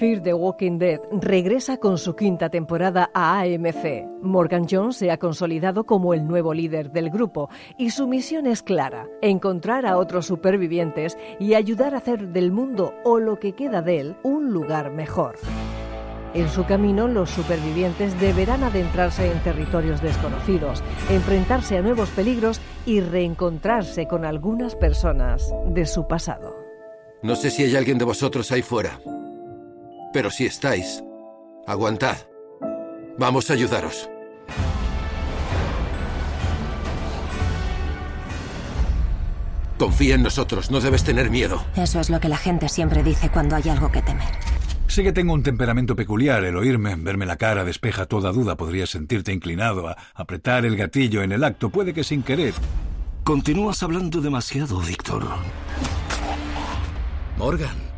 Fear the Walking Dead regresa con su quinta temporada a AMC. Morgan Jones se ha consolidado como el nuevo líder del grupo y su misión es clara, encontrar a otros supervivientes y ayudar a hacer del mundo o lo que queda de él un lugar mejor. En su camino, los supervivientes deberán adentrarse en territorios desconocidos, enfrentarse a nuevos peligros y reencontrarse con algunas personas de su pasado. No sé si hay alguien de vosotros ahí fuera. Pero si estáis, aguantad. Vamos a ayudaros. Confía en nosotros, no debes tener miedo. Eso es lo que la gente siempre dice cuando hay algo que temer. Sé que tengo un temperamento peculiar. El oírme, verme la cara despeja toda duda. Podrías sentirte inclinado a apretar el gatillo en el acto, puede que sin querer. Continúas hablando demasiado, Víctor. Morgan.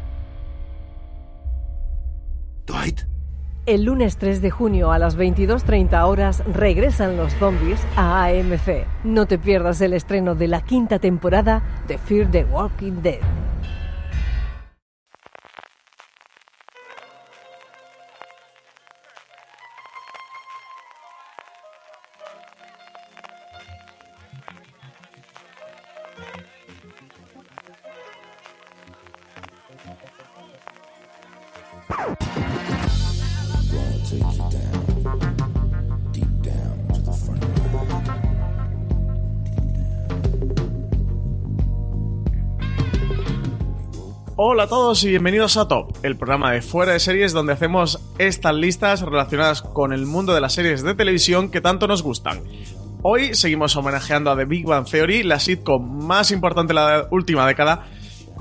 El lunes 3 de junio a las 22.30 horas regresan los zombies a AMC. No te pierdas el estreno de la quinta temporada de Fear the Walking Dead. Hola a todos y bienvenidos a Top, el programa de fuera de series donde hacemos estas listas relacionadas con el mundo de las series de televisión que tanto nos gustan. Hoy seguimos homenajeando a The Big Bang Theory, la sitcom más importante de la última década,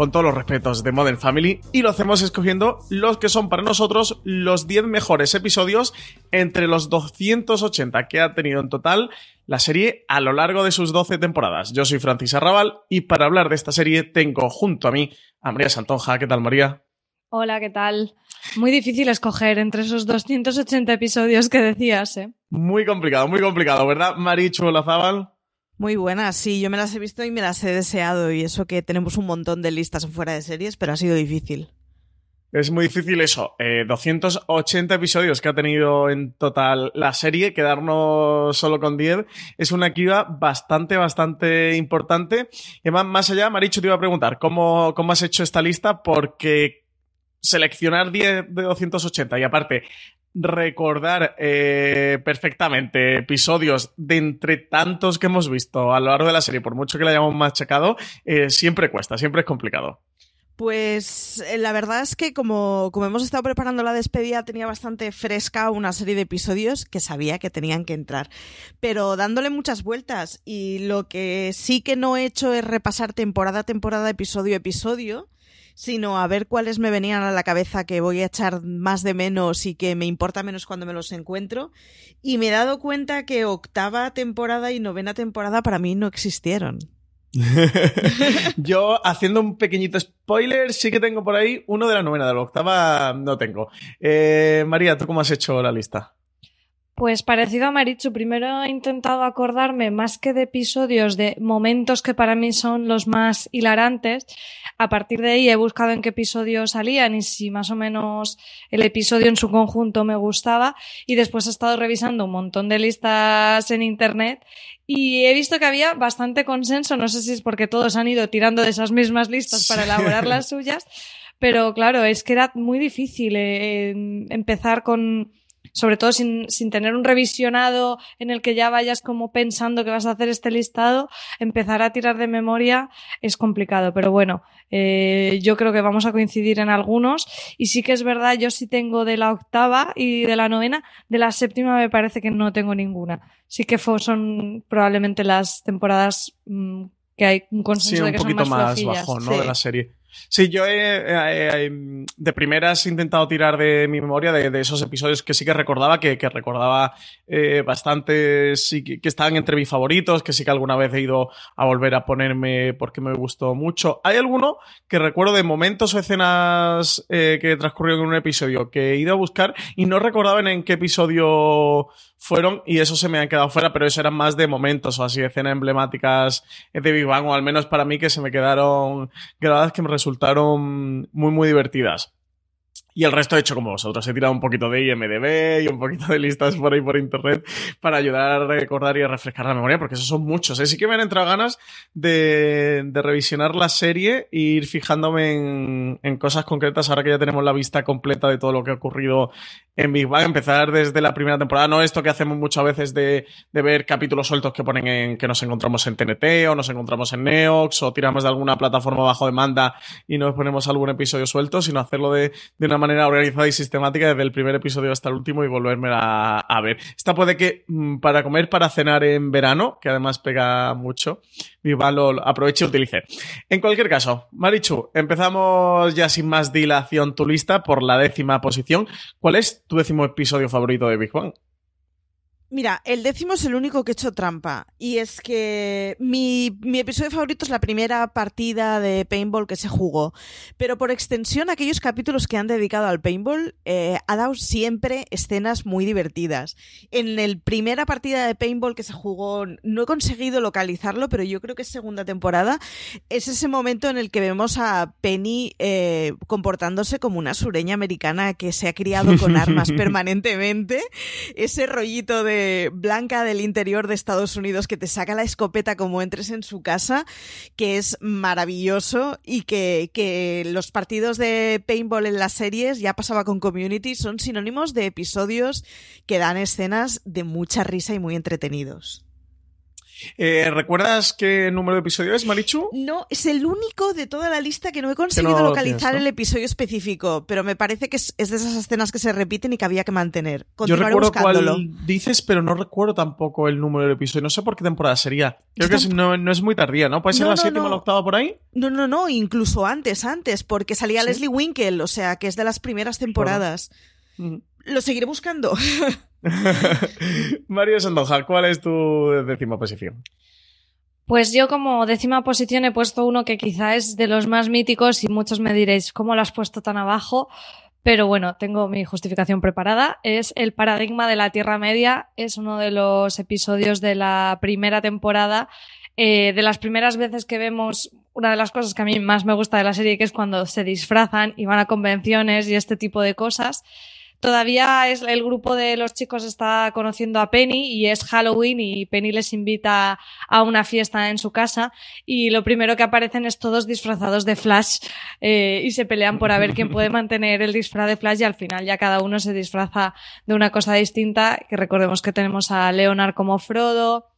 con todos los respetos de Modern Family, y lo hacemos escogiendo los que son para nosotros los 10 mejores episodios entre los 280 que ha tenido en total la serie a lo largo de sus 12 temporadas. Yo soy Francis Arrabal y para hablar de esta serie tengo junto a mí a María Santonja. ¿Qué tal, María? Hola, ¿qué tal? Muy difícil escoger entre esos 280 episodios que decías, ¿eh? Muy complicado, muy complicado, ¿verdad, Marichu Olazábal? Muy buenas, sí, yo me las he visto y me las he deseado y eso que tenemos un montón de listas fuera de series, pero ha sido difícil. Es muy difícil eso. Eh, 280 episodios que ha tenido en total la serie, quedarnos solo con 10, es una criba bastante, bastante importante. Y más allá, Marichu te iba a preguntar, ¿cómo, cómo has hecho esta lista? Porque seleccionar 10 de 280 y aparte recordar eh, perfectamente episodios de entre tantos que hemos visto a lo largo de la serie, por mucho que la hayamos machacado, eh, siempre cuesta, siempre es complicado. Pues eh, la verdad es que como, como hemos estado preparando la despedida tenía bastante fresca una serie de episodios que sabía que tenían que entrar, pero dándole muchas vueltas y lo que sí que no he hecho es repasar temporada a temporada, episodio a episodio, sino a ver cuáles me venían a la cabeza que voy a echar más de menos y que me importa menos cuando me los encuentro. Y me he dado cuenta que octava temporada y novena temporada para mí no existieron. Yo, haciendo un pequeñito spoiler, sí que tengo por ahí uno de la novena, de la octava no tengo. Eh, María, ¿tú cómo has hecho la lista? Pues parecido a Marichu, primero he intentado acordarme más que de episodios, de momentos que para mí son los más hilarantes. A partir de ahí he buscado en qué episodios salían y si más o menos el episodio en su conjunto me gustaba. Y después he estado revisando un montón de listas en internet y he visto que había bastante consenso. No sé si es porque todos han ido tirando de esas mismas listas para elaborar las suyas. Pero claro, es que era muy difícil eh, empezar con sobre todo sin, sin, tener un revisionado en el que ya vayas como pensando que vas a hacer este listado, empezar a tirar de memoria es complicado. Pero bueno, eh, yo creo que vamos a coincidir en algunos. Y sí que es verdad, yo sí tengo de la octava y de la novena, de la séptima me parece que no tengo ninguna. Sí que son probablemente las temporadas mmm, que hay un consenso sí, un de que poquito son más, bajo, ¿no? Sí. De la serie. Sí, yo he, he- he- de primeras he intentado tirar de mi memoria de, esos episodios que sí que recordaba, que, recordaba eh, bastante, que, estaban entre mis favoritos, que sí que alguna vez he ido a volver a ponerme porque me gustó mucho. Hay alguno que recuerdo de momentos o escenas eh, que transcurrieron en un episodio que he ido a buscar y no recordaba en qué episodio fueron y eso se me han quedado fuera, pero eso eran más de momentos o así, escenas emblemáticas de Big Bang, o al menos para mí que se me quedaron grabadas que me resultaron muy, muy divertidas. Y el resto he hecho como vosotros. He tirado un poquito de IMDB y un poquito de listas por ahí por internet para ayudar a recordar y a refrescar la memoria, porque esos son muchos. ¿eh? Sí que me han entrado ganas de, revisionar la serie e ir fijándome en, cosas concretas ahora que ya tenemos la vista completa de todo lo que ha ocurrido en Big Bang. Empezar desde la primera temporada, no esto que hacemos muchas veces de, de ver capítulos sueltos que ponen en que nos encontramos en TNT o nos encontramos en Neox o tiramos de alguna plataforma bajo demanda y nos ponemos algún episodio suelto, sino hacerlo de, de una manera organizada y sistemática desde el primer episodio hasta el último y volverme a, ver. Esta puede que mm, para comer, para cenar en verano, que además pega mucho, Viva lo aproveche y utilice. En cualquier caso, Marichu, empezamos ya sin más dilación tu lista por la décima posición. ¿Cuál es tu décimo episodio favorito de Big Bang? Mira, el décimo es el único que he hecho trampa. Y es que mi, mi episodio favorito es la primera partida de paintball que se jugó. Pero por extensión, aquellos capítulos que han dedicado al paintball eh, ha dado siempre escenas muy divertidas. En el primera partida de paintball que se jugó, no he conseguido localizarlo, pero yo creo que es segunda temporada. Es ese momento en el que vemos a Penny eh, comportándose como una sureña americana que se ha criado con armas permanentemente. Ese rollito de blanca del interior de Estados Unidos que te saca la escopeta como entres en su casa, que es maravilloso y que, que los partidos de paintball en las series, ya pasaba con Community, son sinónimos de episodios que dan escenas de mucha risa y muy entretenidos. Eh, ¿Recuerdas qué número de episodio es, Marichu? No, es el único de toda la lista que no he conseguido no localizar tienes, ¿no? el episodio específico, pero me parece que es, es de esas escenas que se repiten y que había que mantener. Yo recuerdo buscándolo. cuál dices, pero no recuerdo tampoco el número del episodio. No sé por qué temporada sería. Creo que es- no, no es muy tardía, ¿no? ¿Puede ser la séptima o la octava por ahí? No, no, no, incluso antes, antes, porque salía ¿Sí? Leslie Winkle, o sea, que es de las primeras temporadas. Lo seguiré buscando. Mario Sandoja, ¿cuál es tu décima posición? Pues yo como décima posición he puesto uno que quizá es de los más míticos y muchos me diréis, ¿cómo lo has puesto tan abajo? Pero bueno, tengo mi justificación preparada. Es El paradigma de la Tierra Media. Es uno de los episodios de la primera temporada. Eh, de las primeras veces que vemos una de las cosas que a mí más me gusta de la serie, que es cuando se disfrazan y van a convenciones y este tipo de cosas. Todavía es, el grupo de los chicos está conociendo a Penny y es Halloween y Penny les invita a una fiesta en su casa y lo primero que aparecen es todos disfrazados de Flash eh, y se pelean por a ver quién puede mantener el disfraz de Flash y al final ya cada uno se disfraza de una cosa distinta, que recordemos que tenemos a Leonard como Frodo,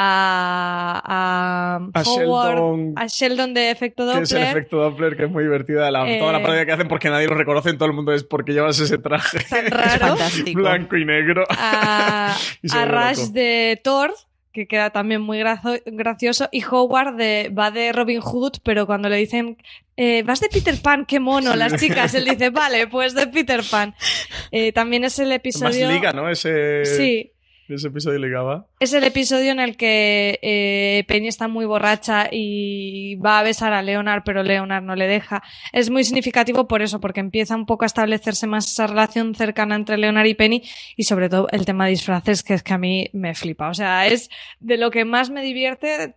a, a, A Howard, Sheldon, a Sheldon de efecto que es el Doppler. efecto Doppler, que es muy divertida. La, Eh, Toda la parodia que hacen porque nadie lo reconoce en todo el mundo es porque llevas ese traje raro. blanco y negro. a, Y a Rush loco. de Thor, que queda también muy gracioso, y Howard de, va de Robin Hood, pero cuando le dicen, eh, vas de Peter Pan, qué mono, Sí. las chicas, él dice, vale, pues de Peter Pan. Eh, también es el Más episodio... liga, ¿no? Ese, Sí, ese episodio ligaba. es el episodio en el que eh, Penny está muy borracha y va a besar a Leonard, pero Leonard no le deja. Es muy significativo por eso, porque empieza un poco a establecerse más esa relación cercana entre Leonard y Penny y sobre todo el tema de disfraces, que es que a mí me flipa. O sea, es de lo que más me divierte.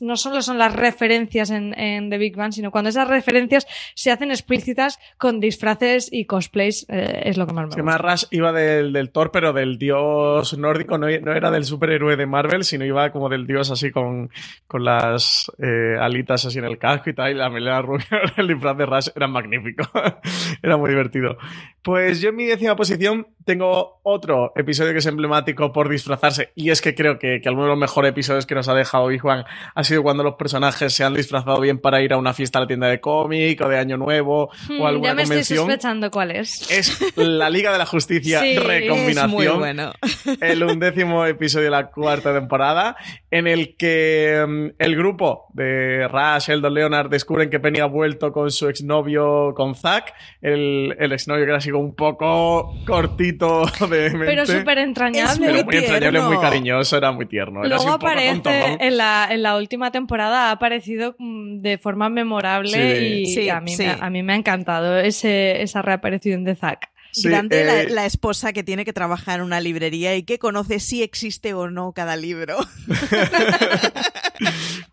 No solo son las referencias en, en The Big Bang, sino cuando esas referencias se hacen explícitas con disfraces y cosplays, eh, es lo que más me Es que gusta. más Rush iba del, del Thor, pero del dios nórdico, no, no era del superhéroe de Marvel, sino iba como del dios así con, con las eh, alitas así en el casco y tal, y la melena rubia, el disfraz de Rush era magnífico. era muy divertido. Pues yo en mi décima posición tengo otro episodio que es emblemático por disfrazarse y es que creo que, que alguno de los mejores episodios que nos ha dejado Big Juan ha sido cuando los personajes se han disfrazado bien para ir a una fiesta a la tienda de cómic o de Año Nuevo Hmm, o alguna ya me estoy convención. sospechando cuál es. Es la Liga de la Justicia Sí, Recombinación. Es muy bueno. el undécimo episodio de la cuarta temporada, en el que mm, el grupo de Rush, Sheldon, Leonard descubren que Penny ha vuelto con su exnovio, con Zack, el, el exnovio que era así un poco cortito de mente. Pero súper entrañable. Pero muy entrañable, tierno. muy cariñoso, era muy tierno. Era así Luego un poco aparece en la, en la última temporada, ha aparecido mm, de forma memorable Sí, de- y Sí, a, mí, sí. me, a mí me ha encantado ese, esa reaparición de Zack. Sí, Grande eh, la, la esposa que tiene que trabajar en una librería y que conoce si existe o no cada libro.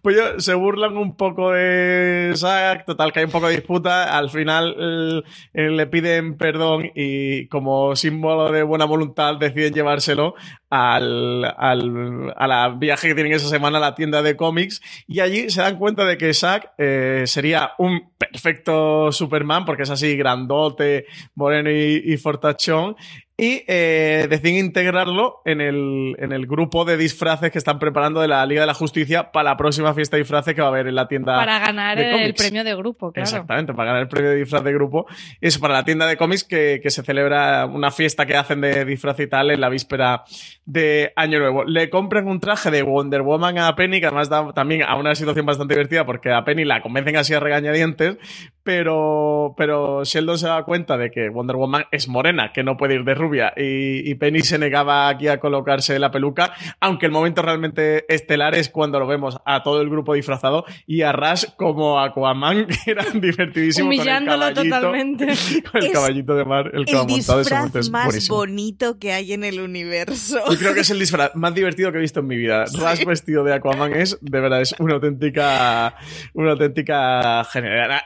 Pues yo- se burlan un poco de Zack, total que hay un poco de disputa, al final eh, le piden perdón y como símbolo de buena voluntad deciden llevárselo al, al a la viaje que tienen esa semana a la tienda de cómics y allí se dan cuenta de que Zack eh, sería un perfecto Superman porque es así grandote, moreno y, y fortachón y eh, deciden integrarlo en el, en el grupo de disfraces que están preparando de la Liga de la Justicia para la próxima fiesta de disfraces que va a haber en la tienda. Para ganar de el premio de grupo, claro. Exactamente, para ganar el premio de disfraz de grupo. Y eso para la tienda de cómics que, que se celebra una fiesta que hacen de disfraz y tal en la víspera de Año Nuevo. Le compran un traje de Wonder Woman a Penny, que además da también a una situación bastante divertida porque a Penny la convencen así a regañadientes, pero, pero Sheldon se da cuenta de que Wonder Woman es morena, que no puede ir de rubia, y, y Penny se negaba aquí a colocarse la peluca, aunque el momento realmente estelar es cuando lo vemos a todo el grupo disfrazado y a Rush como Aquaman, que era divertidísimo Humillándolo con el caballito, totalmente. con el Es caballito de mar, el El disfraz más buenísimo. bonito que hay en el universo. Yo creo que es el disfraz más divertido que he visto en mi vida. Rush vestido de Aquaman es, de verdad, es una auténtica, una auténtica.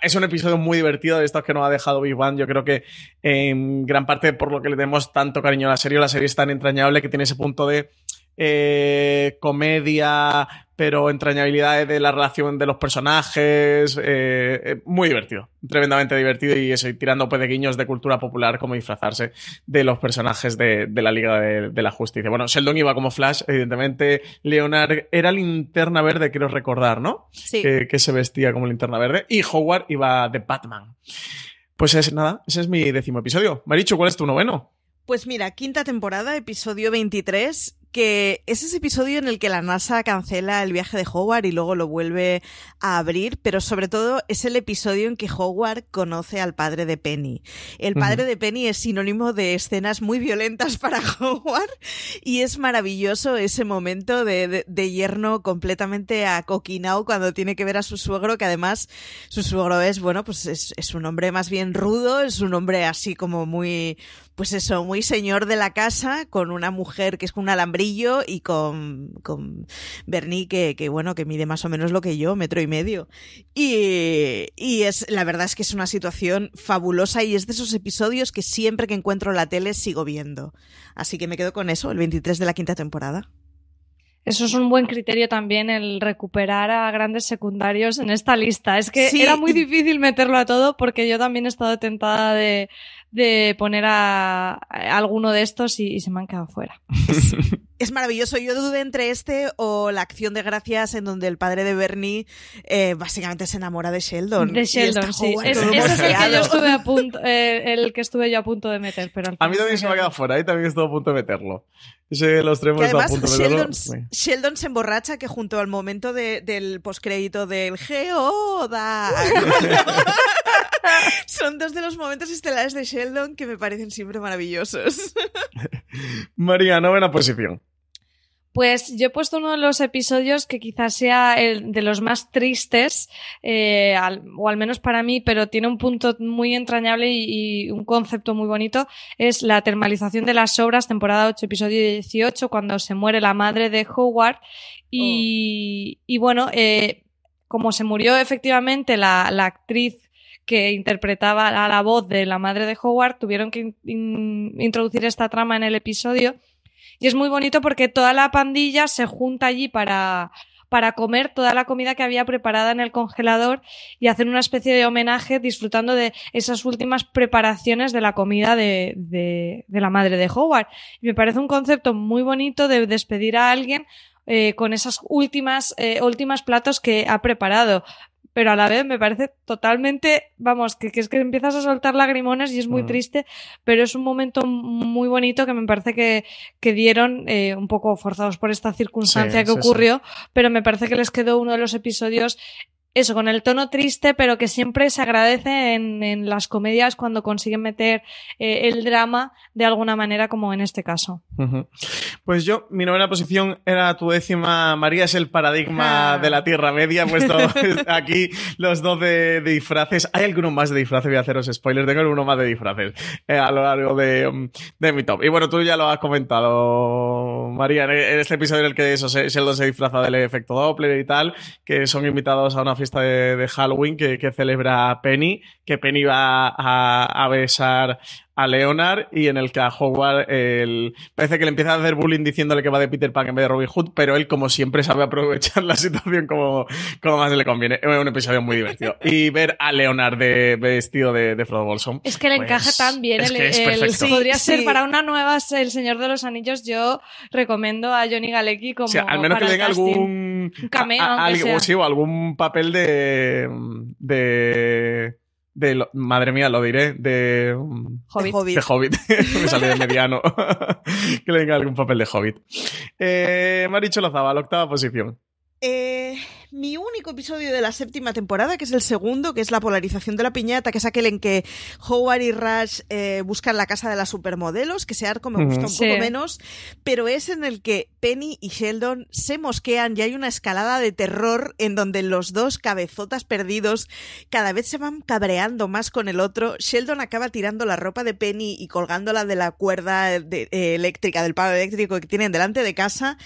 Es un episodio muy divertido de estos que nos ha dejado Big Bang. Yo creo que en gran parte por lo que le tenemos tanto cariño a la serie, la serie es tan entrañable que tiene ese punto de eh, comedia, pero entrañabilidad de la relación de los personajes. eh, eh, muy divertido, tremendamente divertido y eso, y tirando pues, de guiños de cultura popular como disfrazarse de los personajes de, de la Liga de, de la Justicia. Bueno, Sheldon iba como Flash, evidentemente. Leonard era linterna verde, quiero recordar, ¿no? Sí. Que, que se vestía como linterna verde. Y Howard iba de Batman. Pues es nada, ese es mi décimo episodio. Marichu, ¿cuál es tu noveno? Pues mira, quinta temporada, episodio 23, que es ese episodio en el que la NASA cancela el viaje de Howard y luego lo vuelve a abrir, pero sobre todo es el episodio en que Howard conoce al padre de Penny. El padre de Penny es sinónimo de escenas muy violentas para Howard y es maravilloso ese momento de, de- de yerno completamente acoquinado cuando tiene que ver a su suegro, que además su suegro es, bueno, pues es, es un hombre más bien rudo, es un hombre así como muy, pues eso, muy señor de la casa, con una mujer que es con un alambrillo y con, con Bernie que, que, bueno, que mide más o menos lo que yo, metro y medio. Y, y es, la verdad es que es una situación fabulosa y es de esos episodios que siempre que encuentro la tele sigo viendo. Así que me quedo con eso, el 23 de la quinta temporada. Eso es un buen criterio también, el recuperar a grandes secundarios en esta lista. Es que Sí, era muy difícil meterlo a todo porque yo también he estado tentada de, de poner a, a alguno de estos y, y se me han quedado fuera. Es maravilloso. Yo dudé entre este o la acción de gracias en donde el padre de Bernie eh, básicamente se enamora de Sheldon. De Sheldon, sí. Es- ese es el que yo estuve a punto, eh, el que estuve yo a punto de meter, pero A mí también se me ha quedado fuera, ahí también estuve a punto de meterlo. Ese, los tres hemos Que estado a además punto de meterlo. Sheldon, Sí. Sheldon se emborracha que junto al momento de- del postcrédito del Geoda son dos de los momentos estelares de Sheldon que me parecen siempre maravillosos. María, novena posición. Pues yo he puesto uno de los episodios que quizás sea el de los más tristes, eh, al- o al menos para mí, pero tiene un punto muy entrañable y, y un concepto muy bonito. Es la termalización de las obras, temporada 8, episodio 18, cuando se muere la madre de Howard. Y, y bueno, eh, como se murió efectivamente la, la actriz que interpretaba a la voz de la madre de Howard, tuvieron que in- in- introducir esta trama en el episodio. Y es muy bonito porque toda la pandilla se junta allí para, para comer toda la comida que había preparada en el congelador y hacer una especie de homenaje disfrutando de esas últimas preparaciones de la comida de, de, de la madre de Howard. Y me parece un concepto muy bonito de despedir a alguien eh, con esas últimas, eh, últimas platos que ha preparado pero a la vez me parece totalmente, vamos, que, que, es que empiezas a soltar lagrimones y es muy Mm. triste, pero es un momento muy bonito que me parece que, que dieron eh, un poco forzados por esta circunstancia Sí, que sí, sí. ocurrió, pero me parece que les quedó uno de los episodios eso, con el tono triste, pero que siempre se agradece en, en las comedias cuando consiguen meter eh, el drama de alguna manera, como en este caso. Pues yo, mi novena posición era tu décima. María es el paradigma Ah. de la Tierra Media. He puesto aquí los dos de, de disfraces. Hay alguno más de disfraces, voy a haceros spoilers. Tengo alguno más de disfraces eh, a lo largo de, um, de mi top. Y bueno, tú ya lo has comentado, María, en en este episodio en el que eso, se- Sheldon se disfraza del efecto Doppler y tal, que son invitados a una fiesta de, Halloween que, que celebra Penny, que Penny va a besar a Leonard y en el que a Howard el... parece que le empieza a hacer bullying diciéndole que va de Peter Pan en vez de Robin Hood, pero él como siempre sabe aprovechar la situación como, como más le conviene. Es un episodio muy divertido. Y ver a Leonard de, vestido de, de Frodo Bolson. Es que le pues, encaja tan bien. es el, que es el- perfecto. podría Sí, ser sí. para una nueva El Señor de los Anillos. Yo recomiendo a Johnny Galecki como. O sea, al menos que para den casting. algún Un cameo, a- a- algo- sea. sí, o algún papel de de de lo- madre mía, lo diré, de Hobbit. De Hobbit. de Hobbit. Me sale de mediano. que le den algún papel de Hobbit. Eh, Maricho Lozaba, la octava posición. Eh, mi único episodio de la séptima temporada, que es el segundo, que es la polarización de la piñata, que es aquel en que Howard y Rush eh, buscan la casa de las supermodelos, que ese arco me gusta un Sí. poco menos, pero es en el que Penny y Sheldon se mosquean y hay una escalada de terror en donde los dos cabezotas perdidos cada vez se van cabreando más con el otro. Sheldon acaba tirando la ropa de Penny y colgándola de la cuerda de- eh, eléctrica, del palo eléctrico que tienen delante de casa.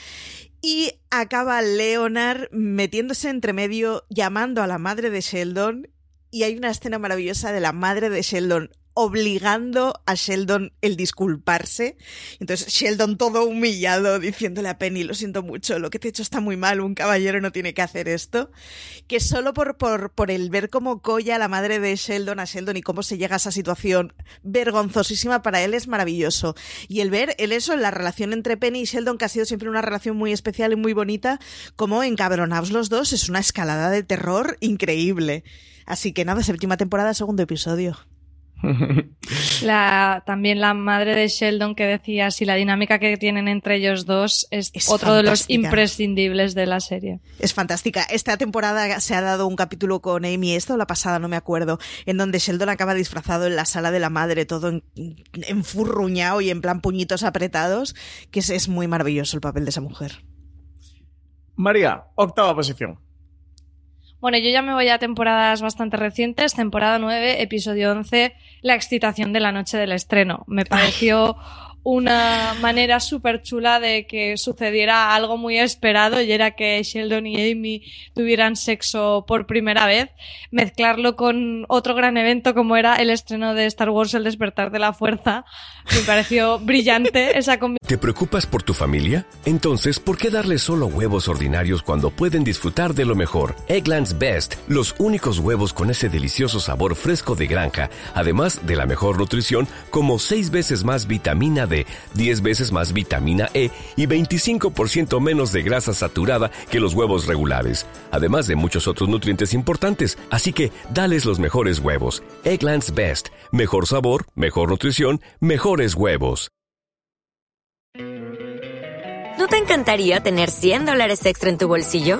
Y acaba Leonard metiéndose entre medio, llamando a la madre de Sheldon. Y hay una escena maravillosa de la madre de Sheldon obligando a Sheldon el disculparse. Entonces Sheldon todo humillado diciéndole a Penny, lo siento mucho, lo que te he hecho está muy mal, un caballero no tiene que hacer esto. Que solo por, por, por el ver cómo colla la madre de Sheldon a Sheldon y cómo se llega a esa situación vergonzosísima para él es maravilloso. Y el ver el eso la relación entre Penny y Sheldon, que ha sido siempre una relación muy especial y muy bonita, como encabronados los dos, es una escalada de terror increíble. Así que nada, séptima temporada, segundo episodio. La, también la madre de Sheldon que decía si la dinámica que tienen entre ellos dos es, Es otro de los fantástica. imprescindibles de la serie. Es fantástica. Esta temporada se ha dado un capítulo con Amy, esta o la pasada, no me acuerdo, en donde Sheldon acaba disfrazado en la sala de la madre, todo en- enfurruñado y en plan puñitos apretados, que es, es muy maravilloso el papel de esa mujer. María, octava posición. Bueno, yo ya me voy a temporadas bastante recientes. Temporada 9, episodio 11, La excitación de la noche del estreno. Me pareció una manera súper chula de que sucediera algo muy esperado y era que Sheldon y Amy tuvieran sexo por primera vez. Mezclarlo con otro gran evento como era el estreno de Star Wars El despertar de la fuerza. Me pareció brillante esa combinación. ¿Te preocupas por tu familia? Entonces, ¿por qué darles solo huevos ordinarios cuando pueden disfrutar de lo mejor? Eggland's Best, los únicos huevos con ese delicioso sabor fresco de granja, además de la mejor nutrición, como 6 veces más vitamina D, 10 veces más vitamina E y 25% menos de grasa saturada que los huevos regulares, además de muchos otros nutrientes importantes. Así que, dales los mejores huevos. Eggland's Best, mejor sabor, mejor nutrición, mejores huevos. ¿No te encantaría tener 100 dólares extra en tu bolsillo?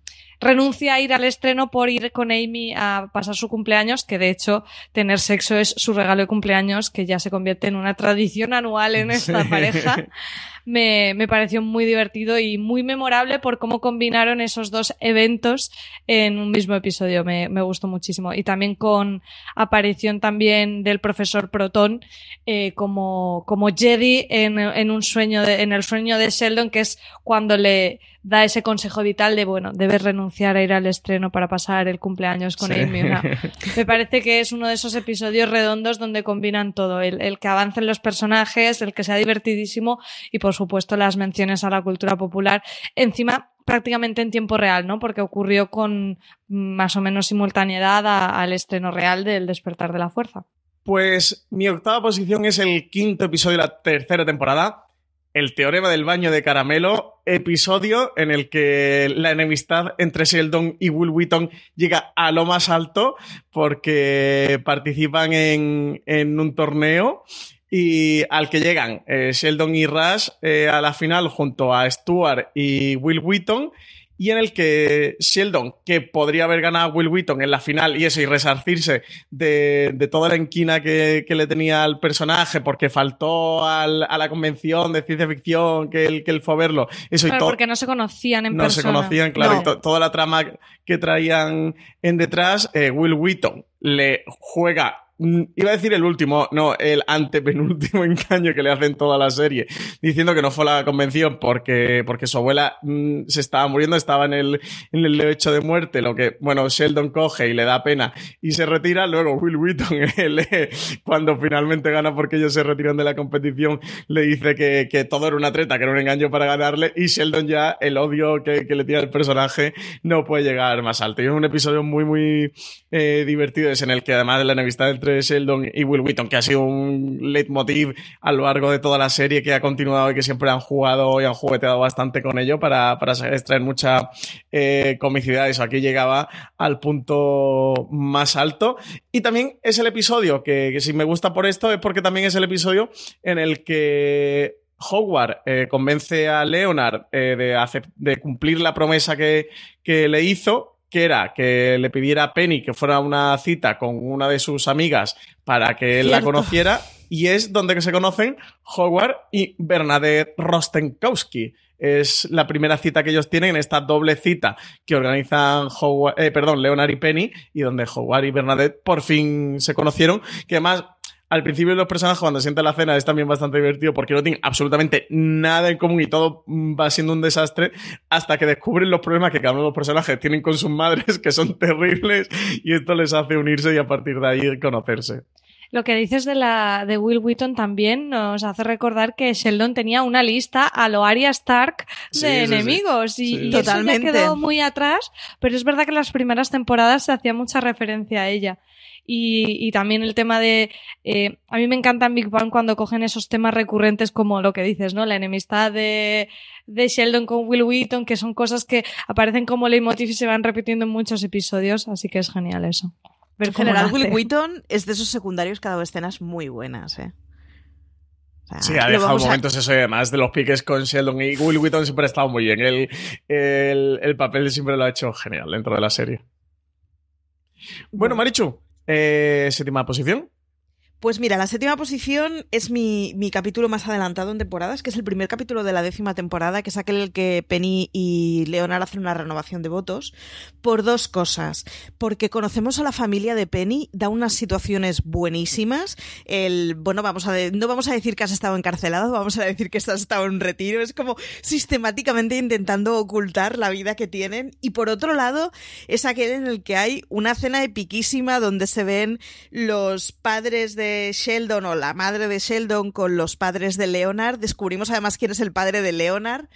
renuncia a ir al estreno por ir con Amy a pasar su cumpleaños, que de hecho tener sexo es su regalo de cumpleaños, que ya se convierte en una tradición anual en esta Sí. pareja. me, me pareció muy divertido y muy memorable por cómo combinaron esos dos eventos en un mismo episodio. Me, me gustó muchísimo. Y también con aparición también del profesor Proton eh, como, como Jedi en, en un sueño de, en el sueño de Sheldon, que es cuando le da ese consejo vital de, bueno, debes renunciar a ir al estreno para pasar el cumpleaños con Sí. Amy. Una- me parece que es uno de esos episodios redondos donde combinan todo, el, el que avancen los personajes, el que sea divertidísimo y por supuesto las menciones a la cultura popular. Encima, prácticamente en tiempo real, ¿no? Porque ocurrió con más o menos simultaneidad al estreno real del Despertar de la Fuerza. Pues mi octava posición es el quinto episodio de la tercera temporada, El Teorema del Baño de Caramelo, episodio en el que la enemistad entre Sheldon y Will Wheaton llega a lo más alto porque participan en, en un torneo y al que llegan eh, Sheldon y Rush eh, a la final junto a Stuart y Will Wheaton y en el que Sheldon, que podría haber ganado a Will Wheaton en la final y eso, y resarcirse de, de toda la enquina que, que le tenía al personaje porque faltó al- a la convención de ciencia ficción que él, que él fue a verlo, eso y Claro, todo. porque no se conocían en No se persona. conocían, claro, No. y to- toda la trama que traían en detrás, eh, Will Wheaton le juega. Mm, Iba a decir el último, no, el antepenúltimo engaño que le hacen toda la serie, diciendo que no fue a la convención porque, porque su abuela mm, se estaba muriendo, estaba en el, en el lecho de muerte, lo que, bueno, Sheldon coge y le da pena y se retira, luego Will Wheaton, él, eh, cuando finalmente gana porque ellos se retiran de la competición, le dice que, que todo era una treta, que era un engaño para ganarle y Sheldon ya, el odio que, que le tiene al personaje, no puede llegar más alto. Y es un episodio muy, muy eh, divertido, es en el que además de la enemistad entre Sheldon y Will Wheaton, que ha sido un leitmotiv a lo largo de toda la serie que ha continuado y que siempre han jugado y han jugueteado bastante con ello para, para extraer mucha eh, comicidad. Eso aquí llegaba al punto más alto. Y también es el episodio que, que si me gusta por esto es porque también es el episodio en el que Howard eh, convence a Leonard eh, de, de cumplir la promesa que, que le hizo, que era que le pidiera a Penny que fuera una cita con una de sus amigas para que él la conociera, y es donde se conocen Howard y Bernadette Rostenkowski. Es la primera cita que ellos tienen en esta doble cita que organizan Howard, eh, perdón, Leonard y Penny, y donde Howard y Bernadette por fin se conocieron, que además al principio los personajes cuando sienten la cena es también bastante divertido porque no tienen absolutamente nada en común y todo mm, va siendo un desastre hasta que descubren los problemas que cada uno de los personajes tienen con sus madres que son terribles y esto les hace unirse y a partir de ahí conocerse. Lo que dices de la de Will Wheaton también nos hace recordar que Sheldon tenía una lista a lo Arya Stark de Sí, sí, sí. enemigos y, Sí, y sí. eso ya Totalmente. quedó muy atrás, pero es verdad que en las primeras temporadas se hacía mucha referencia a ella. Y, y también el tema de. eh, a mí me encanta en Big Bang cuando cogen esos temas recurrentes como lo que dices, ¿no? La enemistad de, de Sheldon con Will Wheaton, que son cosas que aparecen como leitmotiv y se van repitiendo en muchos episodios, así que es genial eso. Ver En cómo general, nace. Will Wheaton es de esos secundarios que ha dado escenas muy buenas, ¿eh? Sí, ha dejado a- momentos eso y además de los piques con Sheldon y Will Wheaton siempre ha estado muy bien. El, el, el papel siempre lo ha hecho genial dentro de la serie. Bueno, Marichu, eh, séptima posición. Pues mira, la séptima posición es mi, mi capítulo más adelantado en temporadas, que es el primer capítulo de la décima temporada, que es aquel en el que Penny y Leonard hacen una renovación de votos, por dos cosas. Porque conocemos a la familia de Penny, da unas situaciones buenísimas. El, bueno, vamos a no vamos a decir que has estado encarcelado, vamos a decir que has estado en retiro. Es como sistemáticamente intentando ocultar la vida que tienen. Y por otro lado, es aquel en el que hay una cena epiquísima donde se ven los padres de Sheldon o la madre de Sheldon con los padres de Leonard. Descubrimos además quién es el padre de Leonard.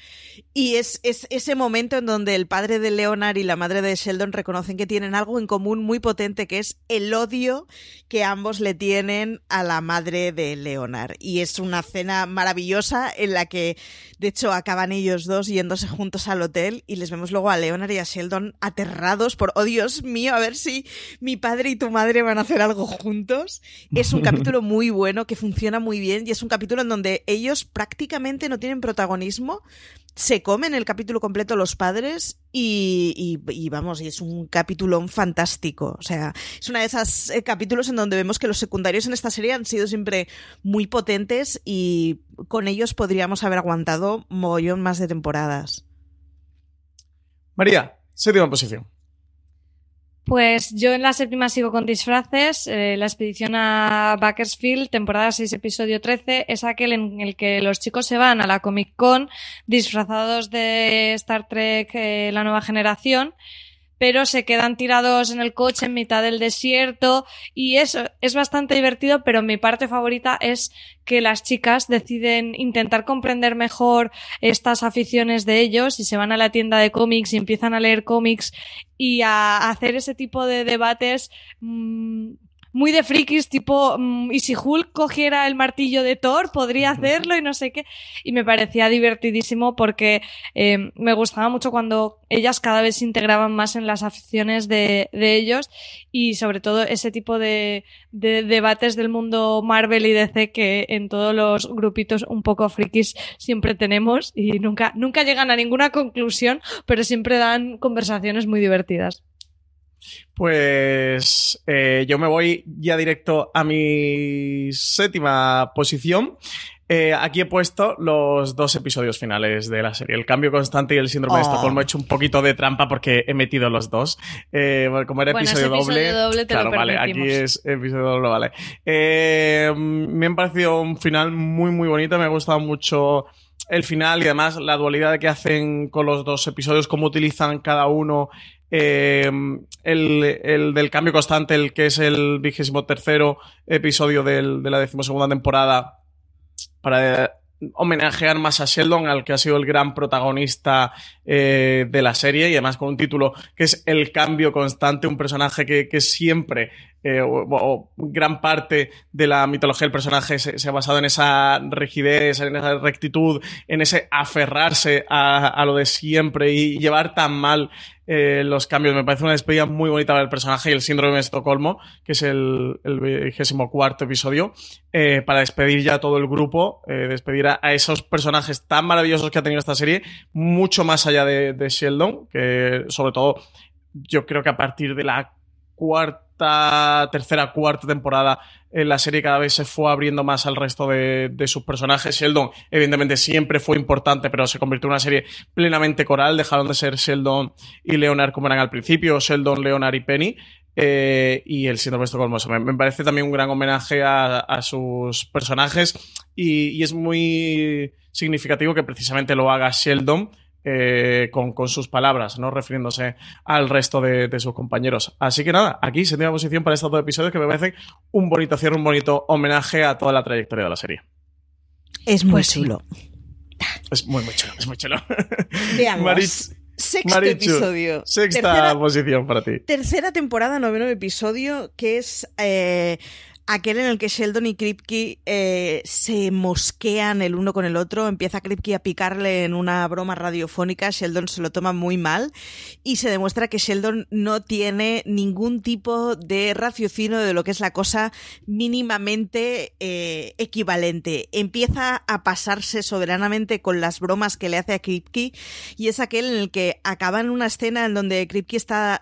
Y es, es ese momento en donde el padre de Leonard y la madre de Sheldon reconocen que tienen algo en común muy potente, que es el odio que ambos le tienen a la madre de Leonard. Y es una cena maravillosa en la que, de hecho, acaban ellos dos yéndose juntos al hotel y les vemos luego a Leonard y a Sheldon aterrados por, oh Dios mío, a ver si mi padre y tu madre van a hacer algo juntos. Es un capítulo muy bueno que funciona muy bien y es un capítulo en donde ellos prácticamente no tienen protagonismo. Se comen el capítulo completo los padres y, y- y vamos, y es un capítulo fantástico. O sea, es uno de esos eh, capítulos en donde vemos que los secundarios en esta serie han sido siempre muy potentes y con ellos podríamos haber aguantado mogollón más de temporadas. María, séptima posición. Pues yo en la séptima sigo con disfraces. Eh, la expedición a Bakersfield, temporada 6, episodio 13, es aquel en el que los chicos se van a la Comic Con disfrazados de Star Trek, eh, la nueva generación, pero se quedan tirados en el coche en mitad del desierto y eso es bastante divertido, pero mi parte favorita es que las chicas deciden intentar comprender mejor estas aficiones de ellos y se van a la tienda de cómics y empiezan a leer cómics y a hacer ese tipo de debates mm, muy de frikis, tipo, mm, y si Hulk cogiera el martillo de Thor, podría hacerlo y no sé qué. Y me parecía divertidísimo porque eh, me gustaba mucho cuando ellas cada vez se integraban más en las aficiones de, de ellos y sobre todo ese tipo de, de debates del mundo Marvel y DC que en todos los grupitos un poco frikis siempre tenemos y nunca, nunca llegan a ninguna conclusión, pero siempre dan conversaciones muy divertidas. Pues eh, yo me voy ya directo a mi séptima posición. Eh, aquí he puesto los dos episodios finales de la serie, el cambio constante y el síndrome de Oh. Estocolmo. He hecho un poquito de trampa porque he metido los dos. Eh, como era Bueno, episodio, ese episodio doble, doble te lo claro, vale, aquí es episodio doble, vale. Eh, me ha parecido un final muy, muy bonito. Me ha gustado mucho el final y además la dualidad que hacen con los dos episodios, cómo utilizan cada uno eh, el, el del cambio constante, el que es el vigésimo tercero episodio de la decimosegunda temporada, para eh, homenajear más a Sheldon, al que ha sido el gran protagonista eh, de la serie, y además con un título que es El cambio constante, un personaje que, que siempre, eh, o, gran parte de la mitología del personaje se, ha basado en esa rigidez, en esa rectitud, en ese aferrarse a, a lo de siempre y llevar tan mal eh, los cambios. Me parece una despedida muy bonita para el personaje y el síndrome de Estocolmo, que es el, vigésimo cuarto episodio, eh, para despedir ya a todo el grupo, despedir a, a esos personajes tan maravillosos que ha tenido esta serie, mucho más allá de, de Sheldon, que sobre todo yo creo que a partir de la cuarta, tercera, cuarta temporada, eh, la serie cada vez se fue abriendo más al resto de, sus personajes. Sheldon, evidentemente, siempre fue importante, pero se convirtió en una serie plenamente coral. Dejaron de ser Sheldon y Leonard como eran al principio, Sheldon, Leonard y Penny. eh, y el síndrome de Estocolmo. Me, me parece también un gran homenaje a, a sus personajes y, y es muy significativo que precisamente lo haga Sheldon eh, con, con sus palabras, ¿no? Refiriéndose al resto de, de sus compañeros. Así que nada, aquí séptima posición para estos dos episodios que me parecen un bonito cierre, un bonito homenaje a toda la trayectoria de la serie. Es muy Pues sí. chulo. Es muy, muy chulo, es muy chulo. Veamos. Sexto Marichu, episodio. Sexta Tercera- posición para ti. Tercera temporada, noveno episodio, que es eh, aquel en el que Sheldon y Kripke eh, se mosquean el uno con el otro. Empieza Kripke a picarle en una broma radiofónica. Sheldon se lo toma muy mal y se demuestra que Sheldon no tiene ningún tipo de raciocinio de lo que es la cosa mínimamente eh, equivalente. Empieza a pasarse soberanamente con las bromas que le hace a Kripke y es aquel en el que acaba en una escena en donde Kripke está,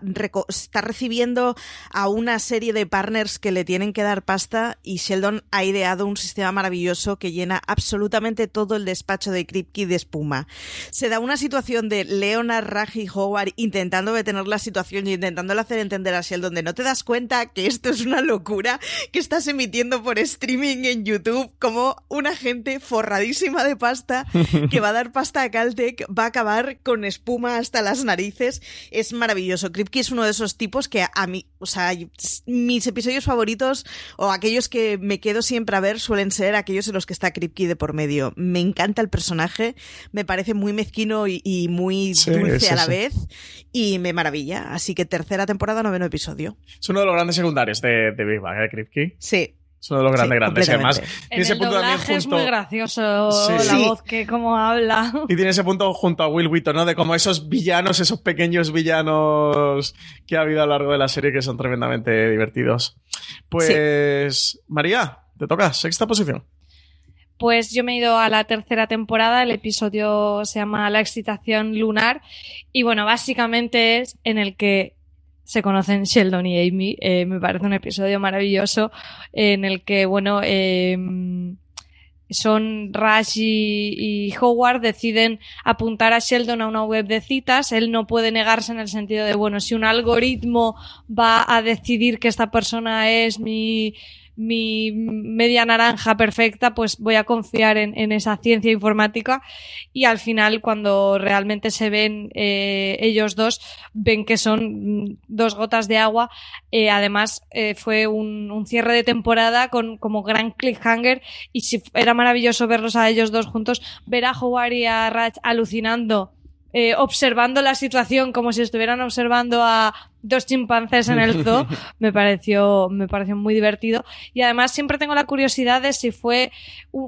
está recibiendo a una serie de partners que le tienen que dar pasta y Sheldon ha ideado un sistema maravilloso que llena absolutamente todo el despacho de Kripke de espuma. Se da una situación de Leonard, Raj y Howard intentando detener la situación y intentándole hacer entender a Sheldon de no te das cuenta que esto es una locura que estás emitiendo por streaming en YouTube como una gente forradísima de pasta que va a dar pasta a Caltech, va a acabar con espuma hasta las narices. Es maravilloso. Kripke es uno de esos tipos que a mí, o sea, mis episodios favoritos o aquellos que me quedo siempre a ver suelen ser aquellos en los que está Kripke de por medio. Me encanta el personaje, me parece muy mezquino y, y muy Sí, dulce sí, a la sí. vez y me maravilla. Así que tercera temporada, noveno episodio. Es uno de los grandes secundarios de, de Big Bang, ¿eh, Kripke? Sí. Es uno de los grandes, grandes. Y además, En tiene ese el punto también doblaje es junto. muy gracioso Sí. la Sí. voz que como habla. Y tiene ese punto junto a Will Wheaton, ¿no? De como esos villanos, esos pequeños villanos que ha habido a lo largo de la serie que son tremendamente divertidos. Pues, María, te toca, sexta posición. Pues yo me he ido a la tercera temporada, el episodio se llama La excitación lunar y bueno, básicamente es en el que se conocen Sheldon y Amy. Eh, me parece un episodio maravilloso en el que, bueno, eh, son Rush y Howard deciden apuntar a Sheldon a una web de citas. Él no puede negarse en el sentido de, bueno, si un algoritmo va a decidir que esta persona es mi, mi media naranja perfecta, pues voy a confiar en, esa ciencia informática. Y al final, cuando realmente se ven eh, ellos dos, ven que son mm, dos gotas de agua. Eh, además, eh, fue un, un cierre de temporada con como gran cliffhanger y si era maravilloso verlos a ellos dos juntos, ver a Howard y a Raj alucinando. Eh, observando la situación como si estuvieran observando a dos chimpancés en el zoo me pareció me pareció muy divertido. Y además siempre tengo la curiosidad de si fue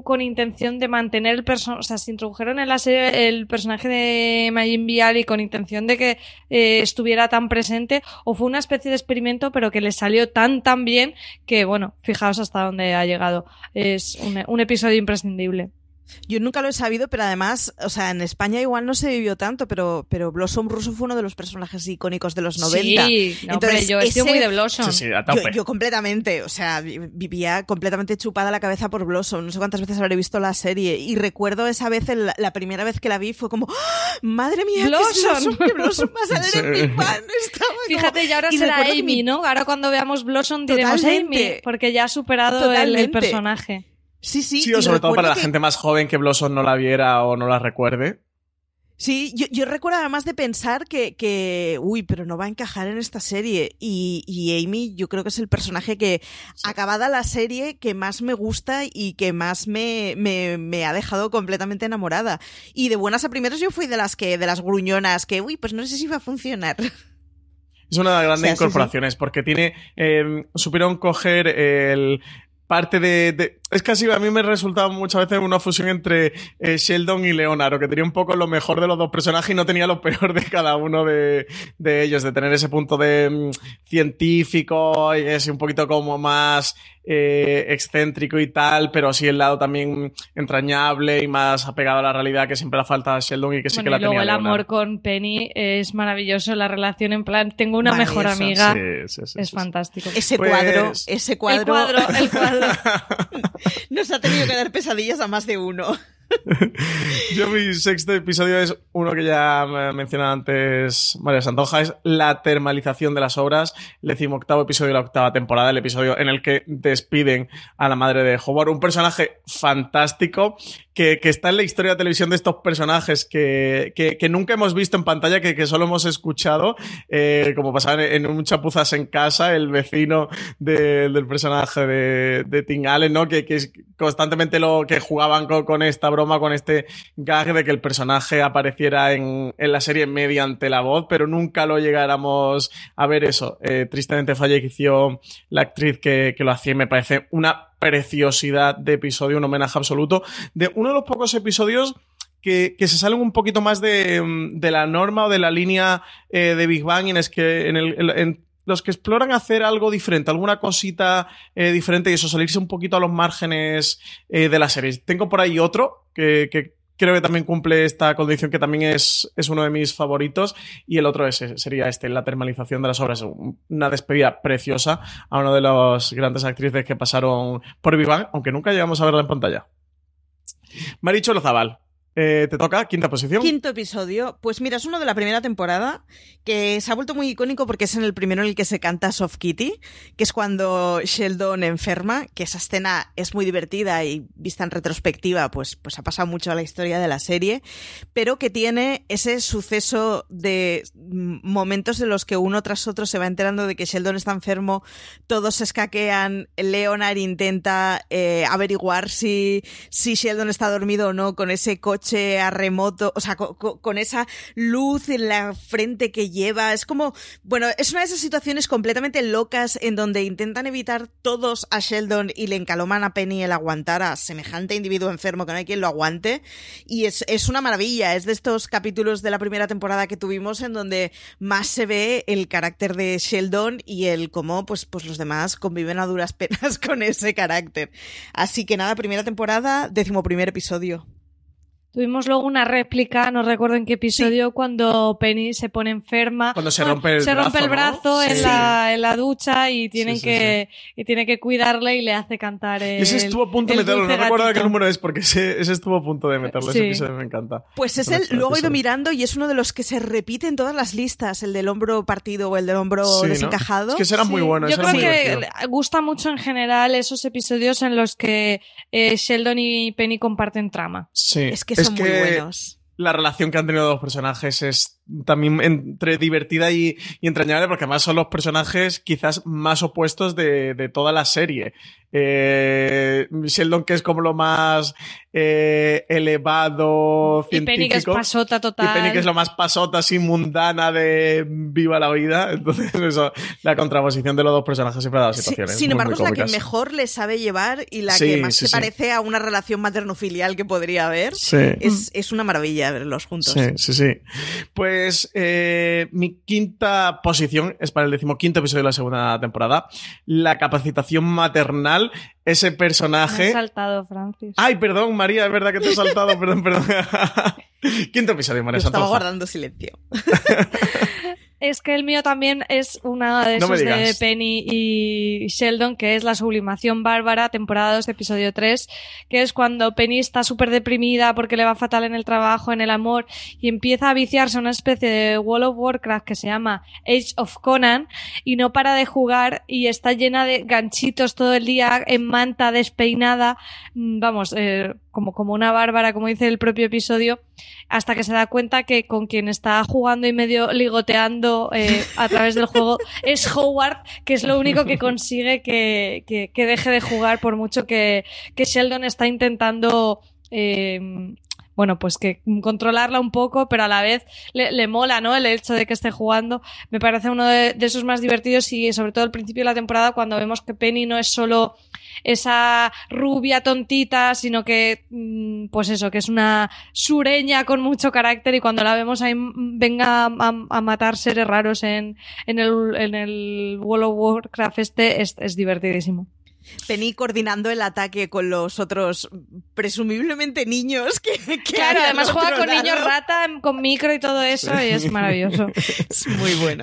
con intención de mantener el personaje o sea si introdujeron en la serie el personaje de Majin Bialy con intención de que eh, estuviera tan presente o fue una especie de experimento pero que le salió tan tan bien que bueno fijaos hasta dónde ha llegado. Es un, un episodio imprescindible Yo nunca lo he sabido, pero además, o sea, en España igual no se vivió tanto, pero, pero Blossom Russo fue uno de los personajes icónicos de los 90. Sí, no, hombre, yo he sido ese- muy de Blossom. Sí, sí, a Yo, tope. yo completamente, o sea, vi- vivía completamente chupada la cabeza por Blossom. No sé cuántas veces habré visto la serie. Y recuerdo esa vez, el- la primera vez que la vi, fue como, ¡Ah! ¡Madre mía! Blossom. que Blossom va a salir en. Big Bang! Estaba como- Fíjate, y ahora Y será Amy, mi- ¿no? Ahora cuando veamos Blossom diremos Totalmente. Amy, porque ya ha superado el- personaje. Sí, sí. Sí, o sobre todo para la gente más joven que Blossom no la viera o no la recuerde. Sí, yo, yo recuerdo además de pensar que, que, uy, pero no va a encajar en esta serie. Y, y Amy, yo creo que es el personaje que, acabada la serie, que más me gusta y que más me, me, me ha dejado completamente enamorada. Y de buenas a primeras yo fui de las que, de las gruñonas, que, uy, pues no sé si va a funcionar. Es una de las grandes O sea, sí, incorporaciones porque tiene. eh, supieron coger el. Parte de, de- Es casi a mí me resultaba muchas veces una fusión entre eh, Sheldon y Leonardo, que tenía un poco lo mejor de los dos personajes y no tenía lo peor de cada uno de, de ellos, de tener ese punto de mm, científico y ese un poquito como más eh, excéntrico y tal, pero sí el lado también entrañable y más apegado a la realidad que siempre la falta a Sheldon y que sí Bueno, que la y luego tenía el amor con Penny es maravilloso, la relación en plan, tengo una mejor amiga, Sí, sí, sí, es fantástico. Ese Pues- cuadro, ese cuadro. El cuadro, el cuadro. Nos ha tenido que dar pesadillas a más de uno. Yo mi sexto episodio es uno que ya me mencionaba antes María Santoja, es la termalización de las obras, el decimoctavo episodio de la octava temporada, el episodio en el que despiden a la madre de Howard, un personaje fantástico que, que está en la historia de televisión de estos personajes que, que- nunca hemos visto en pantalla, que, que solo hemos escuchado, eh, como pasaba en, un chapuzas en casa, el vecino de- del personaje de, de Tim Allen, ¿no? Que, que constantemente lo que jugaban con, con esta broma, con este gag de que el personaje apareciera en, en la serie mediante la voz, pero nunca lo llegáramos a ver eso. Eh, tristemente falleció la actriz que, que lo hacía y me parece una preciosidad de episodio, un homenaje absoluto de uno de los pocos episodios que, que se salen un poquito más de, mm, de la norma o de la línea eh, de Big Bang en, es que, en, el, los que exploran hacer algo diferente, alguna cosita eh, diferente y eso, salirse un poquito a los márgenes eh, de la serie. Tengo por ahí otro que, creo que también cumple esta condición que también es, es uno de mis favoritos y el otro es, sería este, la termalización de las obras. Una despedida preciosa a una de las grandes actrices que pasaron por Bang, aunque nunca llegamos a verla en pantalla. Maricho Lozabal, eh, te toca quinta posición. Quinto episodio. Pues mira, es uno de la primera temporada que se ha vuelto muy icónico porque es en el primero en el que se canta Soft Kitty, que es cuando Sheldon enferma, que esa escena es muy divertida y vista en retrospectiva, pues, pues ha pasado mucho a la historia de la serie, pero que tiene ese suceso de momentos en los que uno tras otro se va enterando de que Sheldon está enfermo, todos se escaquean, Leonard intenta eh, averiguar si, si Sheldon está dormido o no con ese coche a remoto, o sea, co- co- con, esa luz en la frente que lleva. Es como, bueno, es una de esas situaciones completamente locas en donde intentan evitar todos a Sheldon y le encaloman a Penny el aguantar a semejante individuo enfermo que no hay quien lo aguante. Y es, es una maravilla, es de estos capítulos de la primera temporada que tuvimos en donde más se ve el carácter de Sheldon y el cómo pues, pues los demás conviven a duras penas con ese carácter. Así que nada, primera temporada, décimo primer episodio. Tuvimos luego una réplica, no recuerdo en qué episodio, cuando Penny se pone enferma. Cuando se rompe el se rompe el brazo, ¿no? brazo en, Sí. la, en la ducha y tienen Sí, sí, que y tiene que cuidarle y le hace cantar el, Y ese estuvo a punto de meterlo, no recuerdo qué gatito. número es, porque ese, ese estuvo a punto de meterlo, Sí. ese episodio me encanta. Pues es el, luego he ido mirando y es uno de los que se repite en todas las listas, el del hombro partido o el del hombro Sí, ¿no? desencajado. Es que ese era muy bueno, Yo creo muy que divertido. gusta mucho en general esos episodios en los que eh, Sheldon y Penny comparten trama. Sí. Es que son muy buenos. La relación que han tenido los personajes es también entre divertida y, y entrañable, porque además son los personajes quizás más opuestos de, de toda la serie. Eh, Sheldon, que es como lo más eh, elevado, Y Penny que es científico. pasota total. Y Penny que es lo más pasota, así mundana de viva la vida. Entonces, eso, la contraposición de los dos personajes siempre da Sí, situaciones. sin embargo, muy es la que mejor le sabe llevar y la Sí, que más sí, se sí. parece a una relación materno-filial que podría haber. Sí. Es, es una maravilla verlos juntos. Sí, sí, sí. Pues eh, mi quinta posición es para el decimoquinto episodio de la segunda temporada. La capacitación maternal. Ese Me he personaje. saltado, Francis. Ay, perdón, María, es verdad que te he saltado, perdón, perdón. Quinto episodio, María Yo estaba guardando silencio. Es que el mío también es una de No esos de. Penny y Sheldon, que es la sublimación bárbara, temporada 2, episodio 3, que es cuando Penny está súper deprimida porque le va fatal en el trabajo, en el amor, y empieza a viciarse a una especie de World of Warcraft que se llama Age of Conan, y no para de jugar y está llena de ganchitos todo el día, en manta, despeinada, mm, vamos, eh, como, como una bárbara, como dice el propio episodio, hasta que se da cuenta que con quien está jugando y medio ligoteando eh, a través del juego es Howard, que es lo único que consigue que, que- que deje de jugar por mucho que, que Sheldon está intentando... eh, bueno, pues que controlarla un poco, pero a la vez le, le mola, ¿no? El hecho de que esté jugando. Me parece uno de, esos más divertidos y sobre todo al principio de la temporada cuando vemos que Penny no es solo esa rubia tontita, sino que, mm, pues eso, que es una sureña con mucho carácter y cuando la vemos ahí mm, venga a matar seres raros en, en, el, en el World of Warcraft este, es, es divertidísimo. Penny coordinando el ataque con los otros, presumiblemente niños que, que Claro, además juega con lado. niños rata, con micro y todo eso y es maravilloso. Es muy bueno.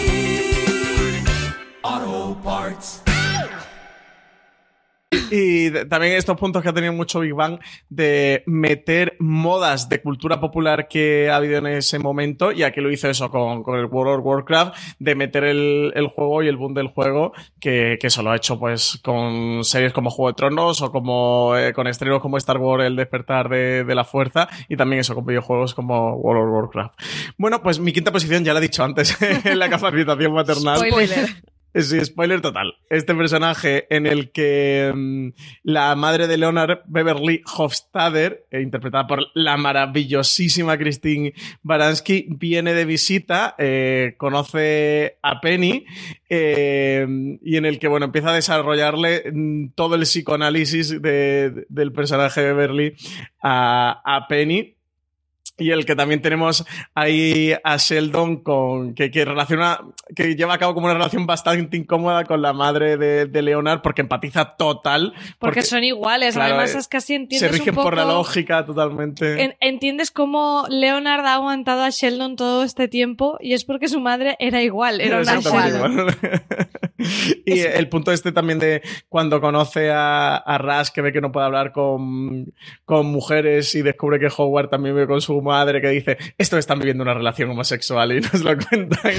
Y también estos puntos que ha tenido mucho Big Bang de meter modas de cultura popular que ha habido en ese momento, y aquí lo hizo eso con, el World of Warcraft, de meter el, juego y el boom del juego, que, que eso lo ha hecho pues con series como Juego de Tronos o como eh, con estrenos como Star Wars El Despertar de, la Fuerza, y también eso con videojuegos como World of Warcraft. Bueno, pues mi quinta posición ya la he dicho antes, en la capacitación maternal. Sí, spoiler total. Este personaje en el que mm, la madre de Leonard, Beverly Hofstadter, eh, interpretada por la maravillosísima Christine Baranski, viene de visita, eh, conoce a Penny eh, y en el que, bueno, empieza a desarrollarle mm, todo el psicoanálisis de- del personaje de Beverly a Penny. Y el que también tenemos ahí a Sheldon con que, que relaciona, que lleva a cabo como una relación bastante incómoda con la madre de, de Leonard porque empatiza total. Porque, son iguales, claro, además eh, es que así se entiendes rigen un poco... por la lógica totalmente. En- entiendes cómo Leonard ha aguantado a Sheldon todo este tiempo y es porque su madre era igual, era una Sheldon. igual. y el punto este también de cuando conoce a, a Rush, que ve que no puede hablar con, con, mujeres y descubre que Howard también vive con su madre, que dice, estos están viviendo una relación homosexual y nos lo cuentan,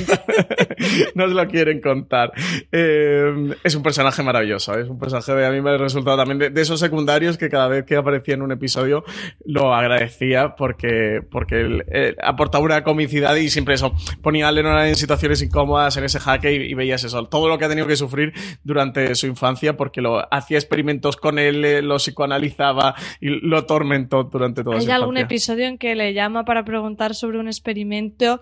nos lo quieren contar. Eh, es un personaje maravilloso, es un personaje de a mí me ha resultado también de, esos secundarios que cada vez que aparecía en un episodio lo agradecía porque, porque aportaba una comicidad y siempre eso, ponía a Lennon en situaciones incómodas en ese jaque y, y veías eso, todo lo que tenido que sufrir durante su infancia porque lo hacía experimentos con él, eh, lo psicoanalizaba y lo atormentó durante Hay su infancia. algún episodio en que le llama para preguntar sobre un experimento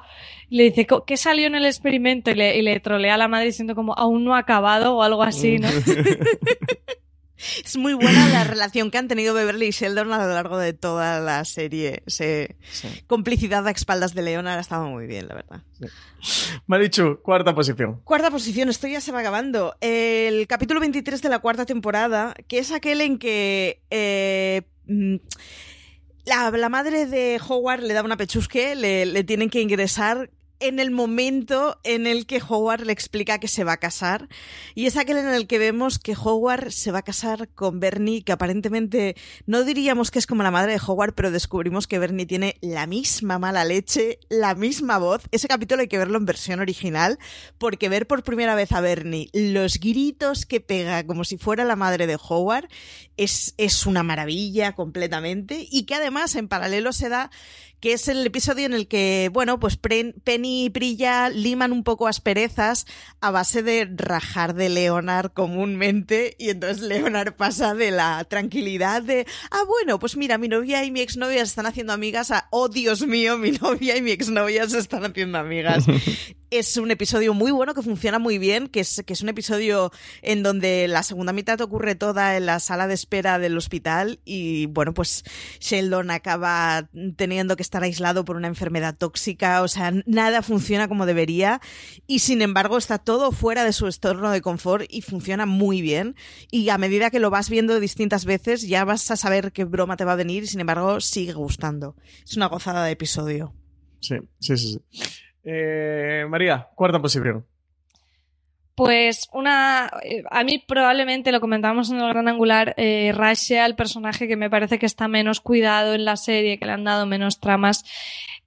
y le dice, ¿qué salió en el experimento? Y le, y le trolea a la madre diciendo como, aún no ha acabado o algo así, ¿no? Es muy buena la relación que han tenido Beverly y Sheldon a lo largo de toda la serie. Se... Sí. Complicidad a espaldas de Leonard ha estado muy bien, la verdad. Sí. Marichu, cuarta posición. Cuarta posición, esto ya se va acabando. El capítulo 23 de la cuarta temporada, que es aquel en que... Eh, la, la, madre de Howard le da una pechusque, le, le tienen que ingresar en el momento en el que Howard le explica que se va a casar. Y es aquel en el que vemos que Howard se va a casar con Bernie, que aparentemente no diríamos que es como la madre de Howard, pero descubrimos que Bernie tiene la misma mala leche, la misma voz. Ese capítulo hay que verlo en versión original, porque ver por primera vez a Bernie los gritos que pega como si fuera la madre de Howard es, es una maravilla completamente. Y que además en paralelo se da que es el episodio en el que, bueno, pues Penny y Brilla liman un poco asperezas a base de rajar de Leonard comúnmente y entonces Leonard pasa de la tranquilidad de, ah, bueno, pues mira, mi novia y mi exnovia se están haciendo amigas a, oh, Dios mío, mi novia y mi exnovia se están haciendo amigas. es un episodio muy bueno que funciona muy bien, que es, que es un episodio en donde la segunda mitad ocurre toda en la sala de espera del hospital y bueno, pues Sheldon acaba teniendo que estar aislado por una enfermedad tóxica, o sea, nada funciona como debería y sin embargo está todo fuera de su entorno de confort y funciona muy bien y a medida que lo vas viendo distintas veces ya vas a saber qué broma te va a venir y sin embargo sigue gustando. Es una gozada de episodio. Sí, sí, sí. sí. Eh, María, cuarta posición. Pues una. A mí probablemente lo comentamos en el gran angular. Eh, Rash sea el personaje que me parece que está menos cuidado en la serie, que le han dado menos tramas.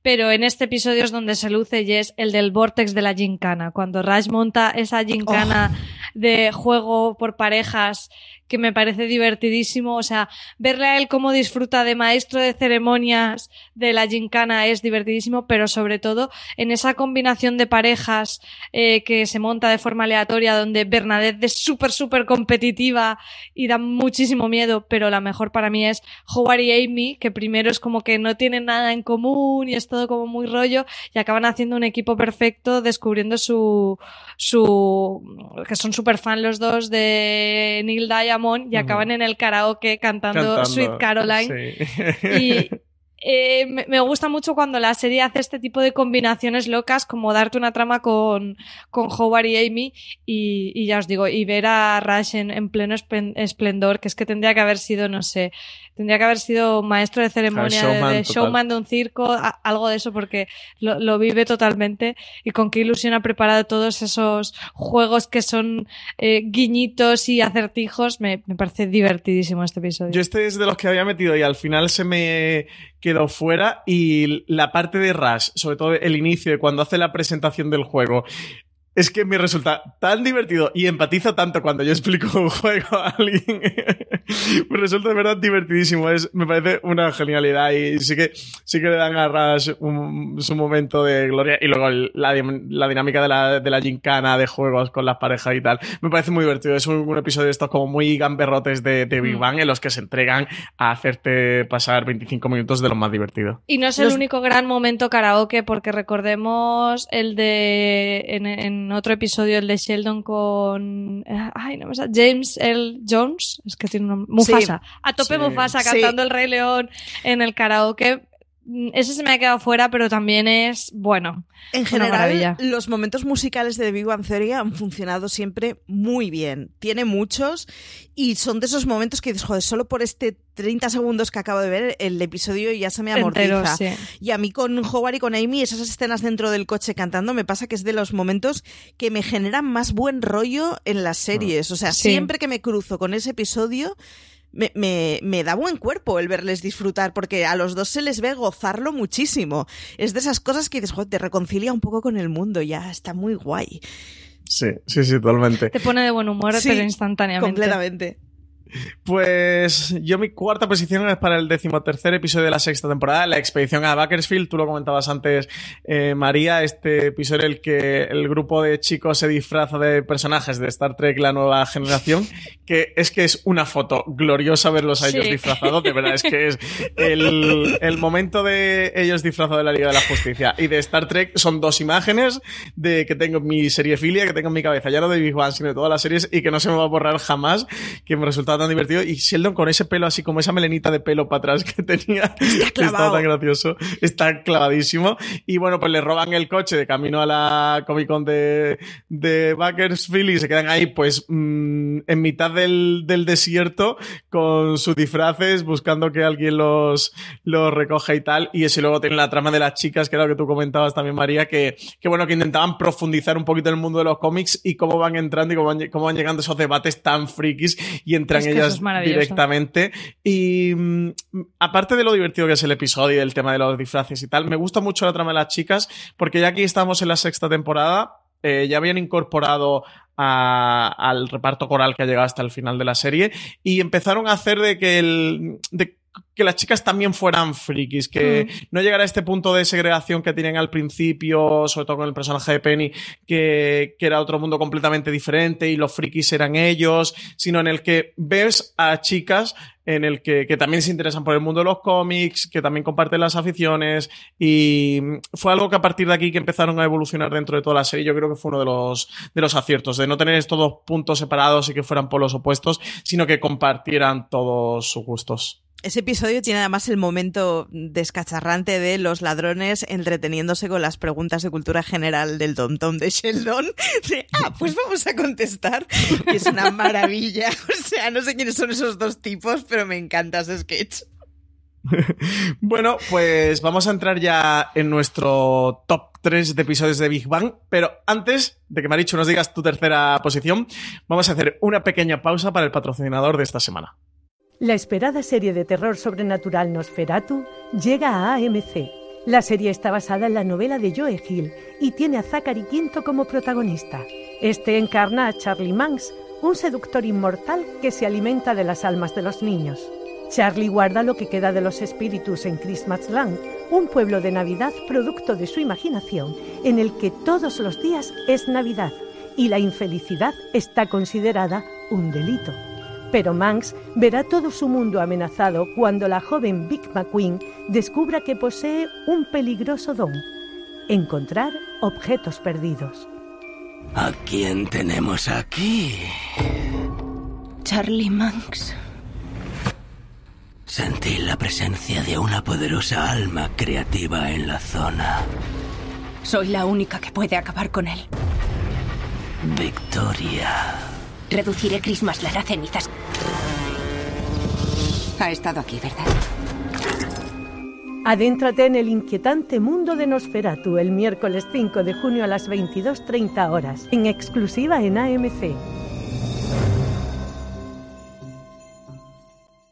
Pero en este episodio es donde se luce y es el del vortex de la gincana. Cuando Rash monta esa gincana oh. de juego por parejas que me parece divertidísimo. O sea, verle a él cómo disfruta de maestro de ceremonias de la gincana es divertidísimo, pero sobre todo en esa combinación de parejas eh, que se monta de forma aleatoria, donde Bernadette es súper, súper competitiva y da muchísimo miedo, pero la mejor para mí es Howard y Amy, que primero es como que no tienen nada en común y es todo como muy rollo y acaban haciendo un equipo perfecto descubriendo su, su, que son súper fan los dos de Neil Y acaban en el karaoke cantando, cantando Sweet Caroline. Sí. Y eh, me, me, gusta mucho cuando la serie hace este tipo de combinaciones locas, como darte una trama con, con Howard y Amy, y, y ya os digo, y ver a Rush en, en pleno esplendor, que es que tendría que haber sido, no sé, tendría que haber sido maestro de ceremonia, showman, de, showman de un circo, a, algo de eso, porque lo, lo, vive totalmente y con qué ilusión ha preparado todos esos juegos que son eh, guiñitos y acertijos. Me, me, parece divertidísimo este episodio. Yo este es de los que había metido y al final se me quedó fuera y la parte de Rush, sobre todo el inicio cuando hace la presentación del juego, es que me resulta tan divertido y empatizo tanto cuando yo explico un juego a alguien. me resulta de verdad divertidísimo. Es, me parece una genialidad y sí que, sí que le dan a Rush un, su momento de gloria. Y luego el, la, la, dinámica de la, de la gincana de juegos con las parejas y tal. Me parece muy divertido. Es un, un episodio de estos como muy gamberrotes de, de Big Bang en los que se entregan a hacerte pasar 25 minutos de lo más divertido. Y no es el los... único gran momento karaoke porque recordemos el de en, en otro episodio, el de Sheldon con. Ay, no me sale. James L. Jones. Es que tiene un nombre. Mufasa. Sí. A tope sí. Mufasa cantando sí. El Rey León en el karaoke. Mm, ese se me ha quedado fuera, pero también es, bueno, En general, los momentos musicales de The Big Bang Theory han funcionado siempre muy bien. Tiene muchos y son de esos momentos que dices, joder, solo por este 30 segundos que acabo de ver, el episodio ya se me amortiza. Entero, sí. Y a mí con Howard y con Amy, esas escenas dentro del coche cantando, me pasa que es de los momentos que me generan más buen rollo en las series. O sea, Sí. siempre que me cruzo con ese episodio, me, me- me da buen cuerpo el verles disfrutar, porque a los dos se les ve gozarlo muchísimo. Es de esas cosas que dices, joder, te reconcilia un poco con el mundo, ya está muy guay. Sí, sí, sí, totalmente. Te pone de buen humor, Sí, pero instantáneamente. Completamente. Pues yo mi cuarta posición es para el decimotercer episodio de la sexta temporada, la expedición a Bakersfield. Tú lo comentabas antes, eh, María, este episodio en el que el grupo de chicos se disfraza de personajes de Star Trek, la nueva generación, que es que es una foto gloriosa verlos a ellos Sí. disfrazados, de verdad, es que es el, el momento de ellos disfrazados de la Liga de la Justicia y de Star Trek son dos imágenes de que tengo en mi serie filia, que tengo en mi cabeza, ya no de Big Bang, sino de todas las series y que no se me va a borrar jamás, que me resultaba tan divertido. Y Sheldon con ese pelo así como esa melenita de pelo para atrás que tenía, que estaba clavado. tan gracioso, está clavadísimo. Y bueno, pues le roban el coche de camino a la Comic Con de, de Bakersfield y se quedan ahí pues mm, en mitad del, del desierto con sus disfraces buscando que alguien los, los recoja y tal. Y ese luego tiene la trama de las chicas, que era lo que tú comentabas también, María, que, que bueno, que intentaban profundizar un poquito en el mundo de los cómics y cómo van entrando y cómo van, cómo van llegando esos debates tan frikis y entran Es que ellas es directamente. Y mm, aparte de lo divertido que es el episodio y el tema de los disfraces y tal, me gusta mucho la trama de las chicas porque ya aquí estamos en la sexta temporada. eh, ya habían incorporado a- al reparto coral que ha llegado hasta el final de la serie y empezaron a hacer de que el de que las chicas también fueran frikis, que no llegara a este punto de segregación que tienen al principio, sobre todo con el personaje de Penny, que, que era otro mundo completamente diferente y los frikis eran ellos, sino en el que ves a chicas en el que, que también se interesan por el mundo de los cómics, que también comparten las aficiones y fue algo que a partir de aquí que empezaron a evolucionar dentro de toda la serie, yo creo que fue uno de los, de los aciertos, de no tener estos dos puntos separados y que fueran polos opuestos, sino que compartieran todos sus gustos. Ese episodio tiene además el momento descacharrante de los ladrones entreteniéndose con las preguntas de cultura general del Tom de Sheldon. Ah, pues vamos a contestar. Es una maravilla. O sea, no sé quiénes son esos dos tipos, pero me encanta ese sketch. Bueno, pues vamos a entrar ya en nuestro top 3 de episodios de Big Bang, pero antes de que Marichu nos digas tu tercera posición, vamos a hacer una pequeña pausa para el patrocinador de esta semana. La esperada serie de terror sobrenatural Nosferatu llega a AMC. La serie está basada en la novela de Joe Hill y tiene a Zachary Quinto como protagonista. Este encarna a Charlie Manx, un seductor inmortal que se alimenta de las almas de los niños. Charlie guarda lo que queda de los espíritus en Christmasland, un pueblo de Navidad producto de su imaginación, en el que todos los días es Navidad y la infelicidad está considerada un delito. Pero Manx verá todo su mundo amenazado cuando la joven Vic McQueen descubra que posee un peligroso don, encontrar objetos perdidos. ¿A quién tenemos aquí? Charlie Manx. Sentí la presencia de una poderosa alma creativa en la zona. Soy la única que puede acabar con él. Victoria. Reduciré Christmas a cenizas. Ha estado aquí, ¿verdad? Adéntrate en el inquietante mundo de Nosferatu el miércoles 5 de junio a las 22.30 horas, en exclusiva en AMC.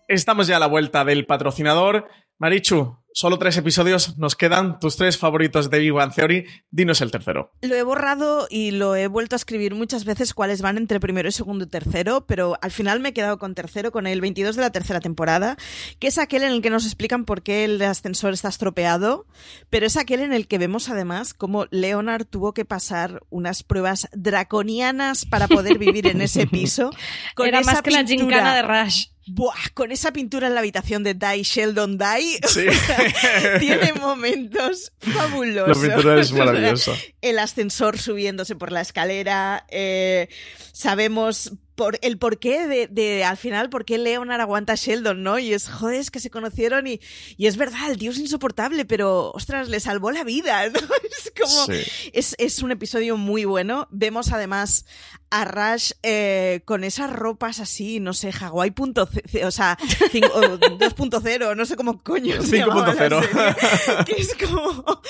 Estamos ya a la vuelta del patrocinador. Marichu, solo tres episodios nos quedan. Tus tres favoritos de Big Bang Theory. Dinos el tercero. Lo he borrado y lo he vuelto a escribir muchas veces cuáles van entre primero y segundo y tercero, pero al final me he quedado con tercero, con el 22 de la tercera temporada, que es aquel en el que nos explican por qué el ascensor está estropeado, pero es aquel en el que vemos además cómo Leonard tuvo que pasar unas pruebas draconianas para poder vivir en ese piso. Con Era esa más que la gincana de Rush. Buah, con esa pintura en la habitación de Die Sheldon Die, Sí. tiene momentos fabulosos. La pintura es O sea, maravillosa. el ascensor subiéndose por la escalera. eh, sabemos por, el porqué de, de, al final, por qué Leonard aguanta a Sheldon, ¿no? Y es, joder, es que se conocieron y, y es verdad, el tío es insoportable, pero, ostras, le salvó la vida, ¿no? Es como, es, es un episodio muy bueno. Vemos además a Rush eh, con esas ropas así, no sé, Hawaii punto o sea, 2.0, no sé cómo coño. 5.0. Que es como,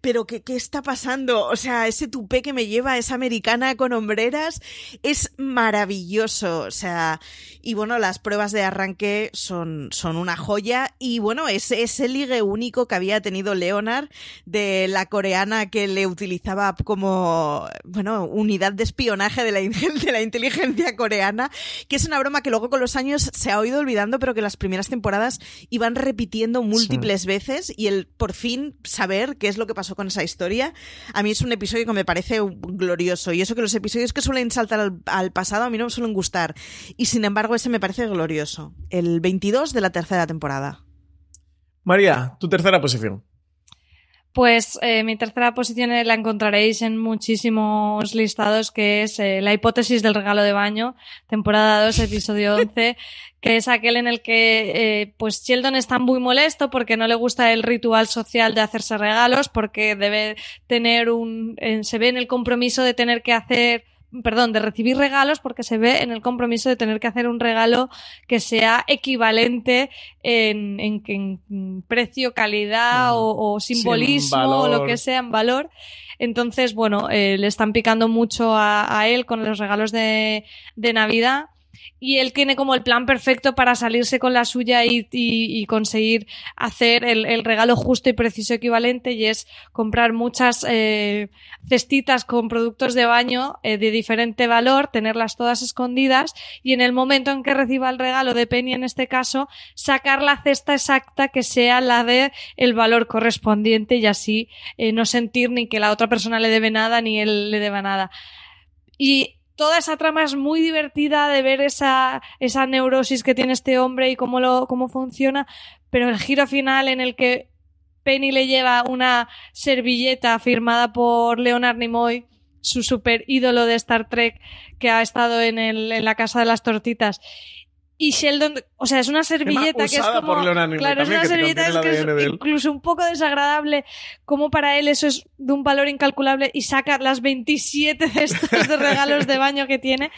pero ¿qué, ¿qué está pasando? O sea, ese tupé que me lleva esa americana con hombreras es maravilloso. O sea, y bueno, las pruebas de arranque son, son una joya. Y bueno, es ese ligue único que había tenido Leonard de la coreana que le utilizaba como, bueno, unidad de espionaje de la de la inteligencia coreana, que es una broma que luego con los años se ha oído olvidando, pero que las primeras temporadas iban repitiendo múltiples veces y el por fin saber qué es lo que pasó con esa historia, a mí es un episodio que me parece glorioso y eso que los episodios que suelen saltar al, al pasado a mí no me suelen gustar y sin embargo ese me parece glorioso. El 22 de la tercera temporada. María, tu tercera posición. Pues eh, mi tercera posición la encontraréis en muchísimos listados, que es eh, La hipótesis del regalo de baño, temporada 2, episodio 11, que es aquel en el que eh, pues Sheldon está muy molesto porque no le gusta el ritual social de hacerse regalos, porque debe tener un... se ve en el compromiso de tener que hacer perdón, de recibir regalos porque se ve en el compromiso de tener que hacer un regalo que sea equivalente en, en, precio, calidad o, simbolismo o lo que sea en valor. Entonces, bueno, eh, le están picando mucho a, a, él con los regalos de, de Navidad y él tiene como el plan perfecto para salirse con la suya y, conseguir hacer el, regalo justo y preciso equivalente y es comprar muchas eh, cestitas con productos de baño eh, de diferente valor, tenerlas todas escondidas y en el momento en que reciba el regalo de Penny en este caso, sacar la cesta exacta que sea la de el valor correspondiente y así eh, no sentir ni que la otra persona le debe nada ni él le deba nada. Y toda esa trama es muy divertida de ver esa, esa neurosis que tiene este hombre y cómo, lo, cómo funciona, pero el giro final en el que Penny le lleva una servilleta firmada por Leonard Nimoy, su super ídolo de Star Trek que ha estado en, el, en la casa de las tortitas, y Sheldon, o sea, es una servilleta que es como. claro, es una servilleta que, es incluso un poco desagradable, como para él eso es de un valor incalculable y saca las 27 cestas de regalos de baño que tiene.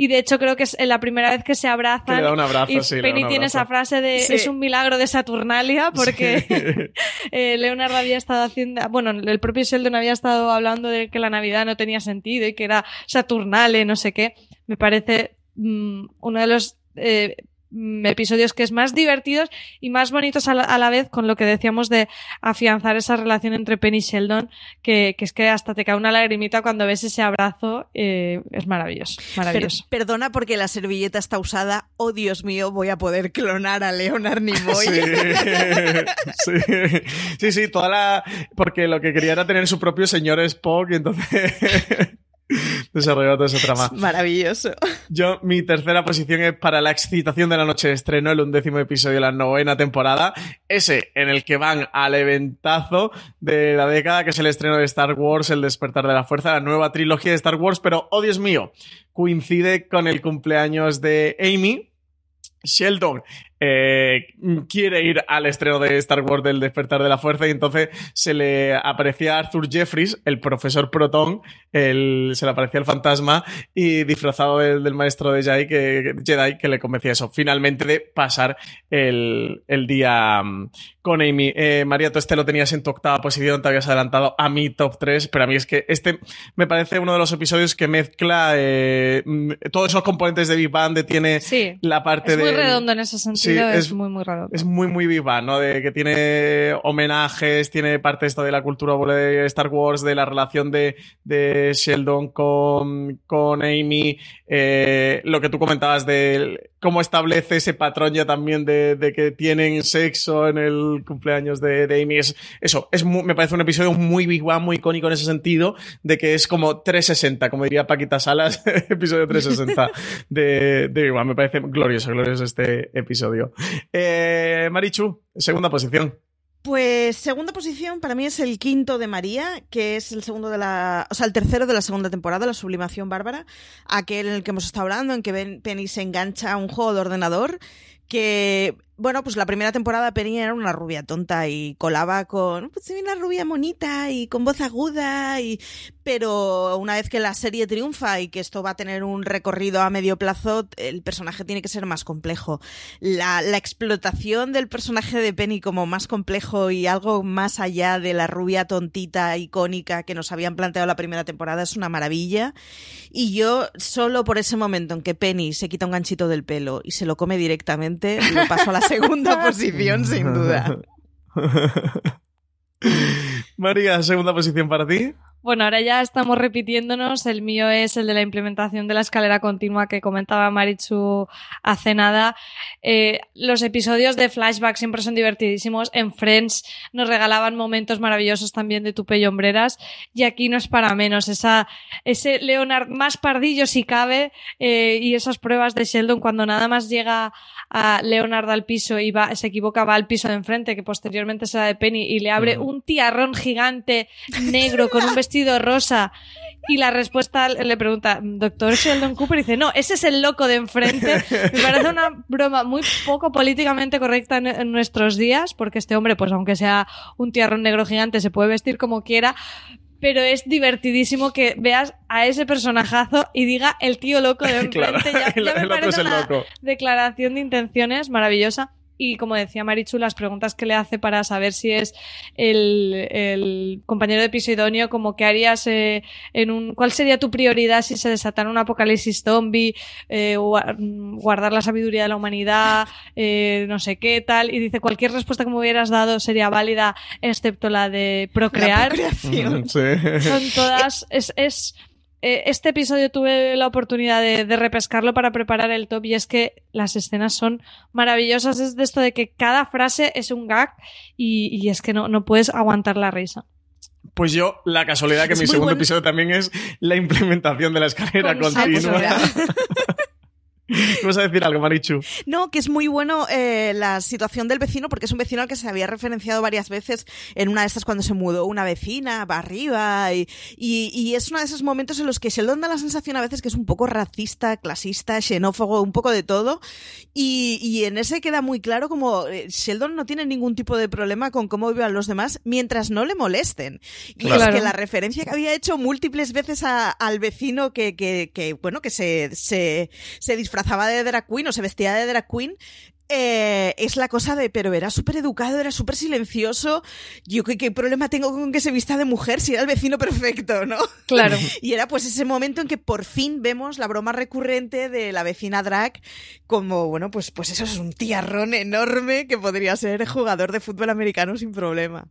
Y de hecho creo que es la primera vez que se abrazan. y Penny tiene esa frase de es un milagro de Saturnalia porque eh, Leonard había estado haciendo, bueno, el propio Sheldon había estado hablando de que la Navidad no tenía sentido y que era Saturnale, no sé qué. Me parece mm, uno de los eh, episodios que es más divertidos y más bonitos a la, vez con lo que decíamos de afianzar esa relación entre Penny y Sheldon, que, es que hasta te cae una lagrimita cuando ves ese abrazo, eh, es maravilloso. maravilloso. perdona porque la servilleta está usada, oh Dios mío, voy a poder clonar a Leonard Nimoy. Sí, sí, sí, sí, toda la... porque lo que quería era tener su propio señor Spock, y entonces... desarrollado toda esa trama. Maravilloso. Yo, mi tercera posición es para la excitación de la noche de estreno, el undécimo episodio de la novena temporada. Ese en el que van al eventazo de la década, que es el estreno de Star Wars, El despertar de la fuerza, la nueva trilogía de Star Wars, pero, oh Dios mío, coincide con el cumpleaños de Amy, Sheldon eh, quiere ir al estreno de Star Wars del despertar de la fuerza y entonces se le aparecía a Arthur Jeffries, el profesor Proton, el, se le aparecía el fantasma y disfrazado del, maestro de Jedi que, Jedi que le convencía eso, finalmente de pasar el, el día mm, con Amy. Eh, María, tú este lo tenías en tu octava posición, te habías adelantado a mi top 3, pero a mí es que este me parece uno de los episodios que mezcla eh, mm, todos esos componentes de Big Bang, tiene la parte de... Es muy redondo en ese sentido es, muy, muy raro. Es muy, muy viva, ¿no? De que tiene homenajes, tiene parte esto de la cultura de Star Wars, de la relación de, de Sheldon con, con Amy, eh, lo que tú comentabas de cómo establece ese patrón ya también de, de que tienen sexo en el cumpleaños de, de Amy. Es, eso, es me parece un episodio muy Big Bang, muy icónico en ese sentido, de que es como 360, como diría Paquita Salas, episodio 360 de, de Big Bang. Me parece glorioso, glorioso este episodio. Eh, Marichu, segunda posición. Pues segunda posición para mí es el quinto de María, que es el segundo de la, o sea, el tercero de la segunda temporada, la Sublimación Bárbara, aquel en el que hemos estado hablando, en que Penny se engancha a un juego de ordenador que bueno, pues la primera temporada Penny era una rubia tonta y colaba con, pues una rubia monita y con voz aguda y, pero una vez que la serie triunfa y que esto va a tener un recorrido a medio plazo, el personaje tiene que ser más complejo. La, la explotación del personaje de Penny como más complejo y algo más allá de la rubia tontita icónica que nos habían planteado la primera temporada es una maravilla. Y yo solo por ese momento en que Penny se quita un ganchito del pelo y se lo come directamente, lo paso a la segunda posición, sin duda. María, segunda posición para ti. Bueno, ahora ya estamos repitiéndonos. El mío es el de la implementación de la escalera continua que comentaba Marichu hace nada. Eh, los episodios de flashback siempre son divertidísimos. En Friends nos regalaban momentos maravillosos también de tupe y hombreras. Y aquí no es para menos. Esa, ese Leonard más pardillo si cabe eh, y esas pruebas de Sheldon cuando nada más llega a Leonard al piso y va, se equivoca, va al piso de enfrente, que posteriormente será de Penny, y le abre un tiarrón gigante negro con un vestido rosa. Y la respuesta le pregunta, doctor Sheldon Cooper, y dice, no, ese es el loco de enfrente. Me parece una broma muy poco políticamente correcta en, nuestros días, porque este hombre, pues aunque sea un tiarrón negro gigante, se puede vestir como quiera, pero es divertidísimo que veas a ese personajazo y diga el tío loco de enfrente. ya, me parece una declaración de intenciones maravillosa. Y como decía Marichu, las preguntas que le hace para saber si es el, compañero de piso idóneo, como que harías eh, en un, cuál sería tu prioridad si se desatara un apocalipsis zombie, eh, guardar la sabiduría de la humanidad, eh, no sé qué tal. Y dice, cualquier respuesta que me hubieras dado sería válida, excepto la de procrear. Son todas, es, es eh, este episodio tuve la oportunidad de, repescarlo para preparar el top y es que las escenas son maravillosas. Es de esto de que cada frase es un gag y, es que no, no puedes aguantar la risa. Pues yo, la casualidad que mi segundo episodio también es la implementación de la escalera continua. ¿Vas a decir algo, Marichu? No, que es muy bueno eh, la situación del vecino, porque es un vecino al que se había referenciado varias veces en una de estas cuando se mudó una vecina para arriba. Y, y, es uno de esos momentos en los que Sheldon da la sensación a veces que es un poco racista, clasista, xenófobo, un poco de todo. Y, y en ese queda muy claro como eh, Sheldon no tiene ningún tipo de problema con cómo vivan los demás mientras no le molesten. Y es que la referencia que había hecho múltiples veces al vecino que, que, que, bueno, que se, se, se disfrazaba de drag queen o se vestía de drag queen, eh, es la cosa de, pero era súper educado, era súper silencioso. Yo, ¿qué, ¿qué, problema tengo con que se vista de mujer si era el vecino perfecto, no? Claro. y era pues ese momento en que por fin vemos la broma recurrente de la vecina drag como, bueno, pues, pues eso es un tiarrón enorme que podría ser jugador de fútbol americano sin problema.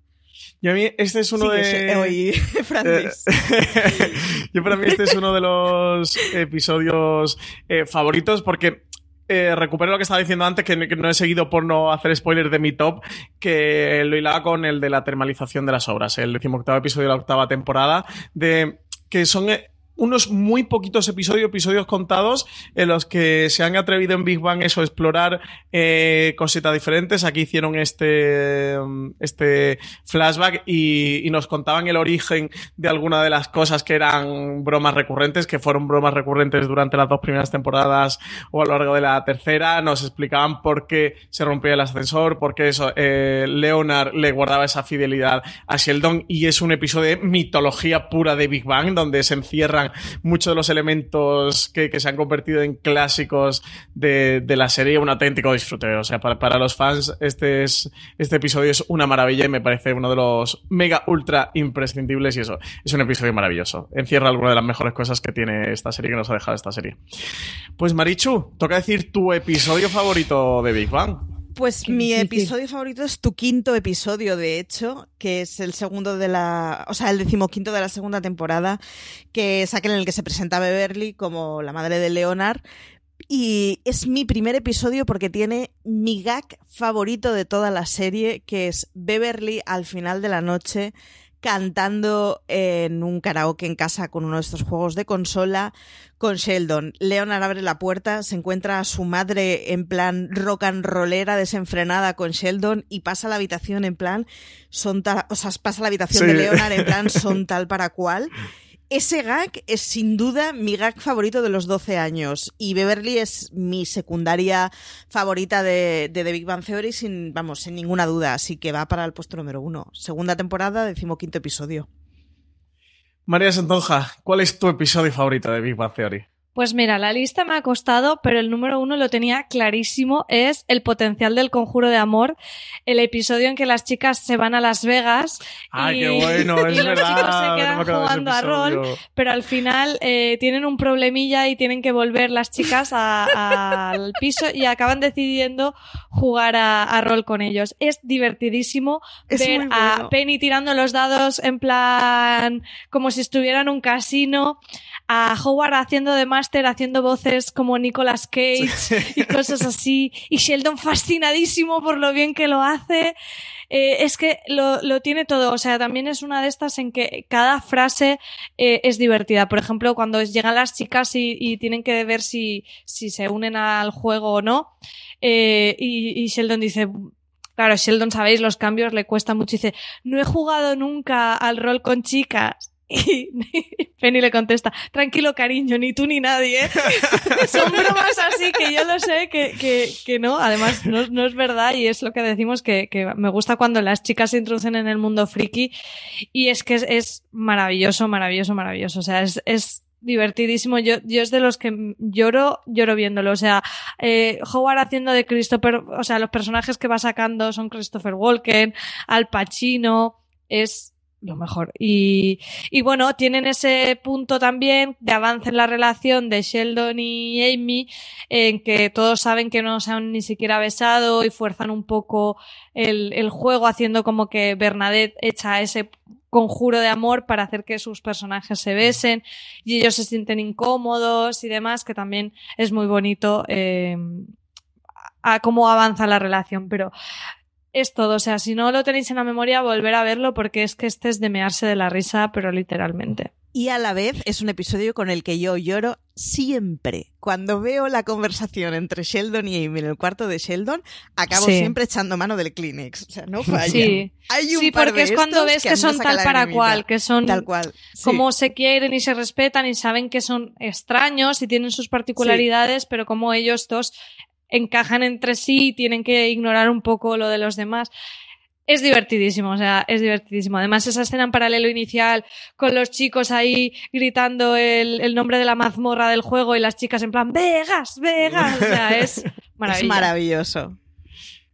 Y a mí este es uno de... Yo para mí este es uno de los episodios eh, favoritos porque eh, recupero lo que estaba diciendo antes, que, no he seguido por no hacer spoilers de mi top, que lo hilaba con el de la termalización de las obras, el decimoctavo episodio de la octava temporada, de que son eh, unos muy poquitos episodios, episodios contados, en los que se han atrevido en Big Bang eso, explorar eh, cositas diferentes. Aquí hicieron este, este flashback y, nos contaban el origen de alguna de las cosas que eran bromas recurrentes, que fueron bromas recurrentes durante las dos primeras temporadas o a lo largo de la tercera. Nos explicaban por qué se rompía el ascensor, por qué eso, eh, Leonard le guardaba esa fidelidad a Sheldon y es un episodio de mitología pura de Big Bang, donde se encierran muchos de los elementos que, se han convertido en clásicos de, la serie, un auténtico disfrute. O sea, para, los fans, este, es, este episodio es una maravilla y me parece uno de los mega ultra imprescindibles y eso, es un episodio maravilloso. Encierra alguna de las mejores cosas que tiene esta serie, que nos ha dejado esta serie. Pues Marichu, toca decir tu episodio favorito de Big Bang. Pues mi episodio favorito es tu quinto episodio, de hecho, que es el segundo de la, o sea, el decimoquinto de la segunda temporada, que es aquel en el que se presenta Beverly como la madre de Leonard. Y es mi primer episodio porque tiene mi gag favorito de toda la serie, que es Beverly al final de la noche cantando en un karaoke en casa con uno de estos juegos de consola con Sheldon. Leonard abre la puerta, se encuentra a su madre en plan rock and rollera desenfrenada con Sheldon y pasa a la habitación en plan son tal, o sea, pasa a la habitación Sí. de Leonard en plan son tal para cual. Ese gag es sin duda mi gag favorito de los 12 años y Beverly es mi secundaria favorita de, de The Big Bang Theory sin, vamos, sin ninguna duda, así que va para el puesto número uno. Segunda temporada, decimoquinto episodio. María Santonja, ¿cuál es tu episodio favorito de Big Bang Theory? Pues mira, la lista me ha costado, pero el número uno lo tenía clarísimo, es el potencial del conjuro de amor, el episodio en que las chicas se van a Las Vegas Ay, y, qué bueno, es y los verdad, chicos se quedan jugando a rol, pero al final eh, tienen un problemilla y tienen que volver las chicas a- al piso y acaban decidiendo jugar a, a rol con ellos. Es divertidísimo Es ver a. Penny tirando los dados en plan como si estuviera en un casino, a Howard haciendo de haciendo voces como Nicolas Cage y cosas así, y Sheldon fascinadísimo por lo bien que lo hace. Eh, es que lo, lo tiene todo, o sea, también es una de estas en que cada frase eh, es divertida. Por ejemplo, cuando llegan las chicas y, y tienen que ver si, si se unen al juego o no, eh, y, y Sheldon dice, Claro, Sheldon, sabéis, los cambios le cuesta mucho. Dice, no he jugado nunca al rol con chicas. Y Penny le contesta, tranquilo cariño, ni tú ni nadie. ¿eh?". Son bromas así que yo lo sé que, que, que no, además no, no es verdad y es lo que decimos que, que me gusta cuando las chicas se introducen en el mundo friki y es que es, es maravilloso, maravilloso, maravilloso. O sea, es, es divertidísimo. Yo, yo es de los que lloro, lloro viéndolo. O sea, eh, Howard haciendo de Christopher, o sea, los personajes que va sacando son Christopher Walken, Al Pacino, es lo mejor. Y, y bueno, tienen ese punto también de avance en la relación de Sheldon y Amy, en que todos saben que no se han ni siquiera besado y fuerzan un poco el, el juego haciendo como que Bernadette echa ese conjuro de amor para hacer que sus personajes se besen y ellos se sienten incómodos y demás, que también es muy bonito eh, a cómo avanza la relación, pero es todo, o sea, si no lo tenéis en la memoria, volver a verlo porque es que este es de mearse de la risa, pero literalmente. Y a la vez es un episodio con el que yo lloro siempre. Cuando veo la conversación entre Sheldon y Amy en el cuarto de Sheldon, acabo Sí. siempre echando mano del Kleenex. O sea, no falla. Sí, Hay un sí par porque de es cuando ves que, son tal para cual, que son Tal cual. sí. como se quieren y se respetan y saben que son extraños y tienen sus particularidades, pero como ellos dos encajan entre sí y tienen que ignorar un poco lo de los demás. Es divertidísimo, o sea, es divertidísimo. Además, esa escena en paralelo inicial con los chicos ahí gritando el, el nombre de la mazmorra del juego y las chicas en plan, Vegas, Vegas. O sea, es Es maravilloso. maravilloso.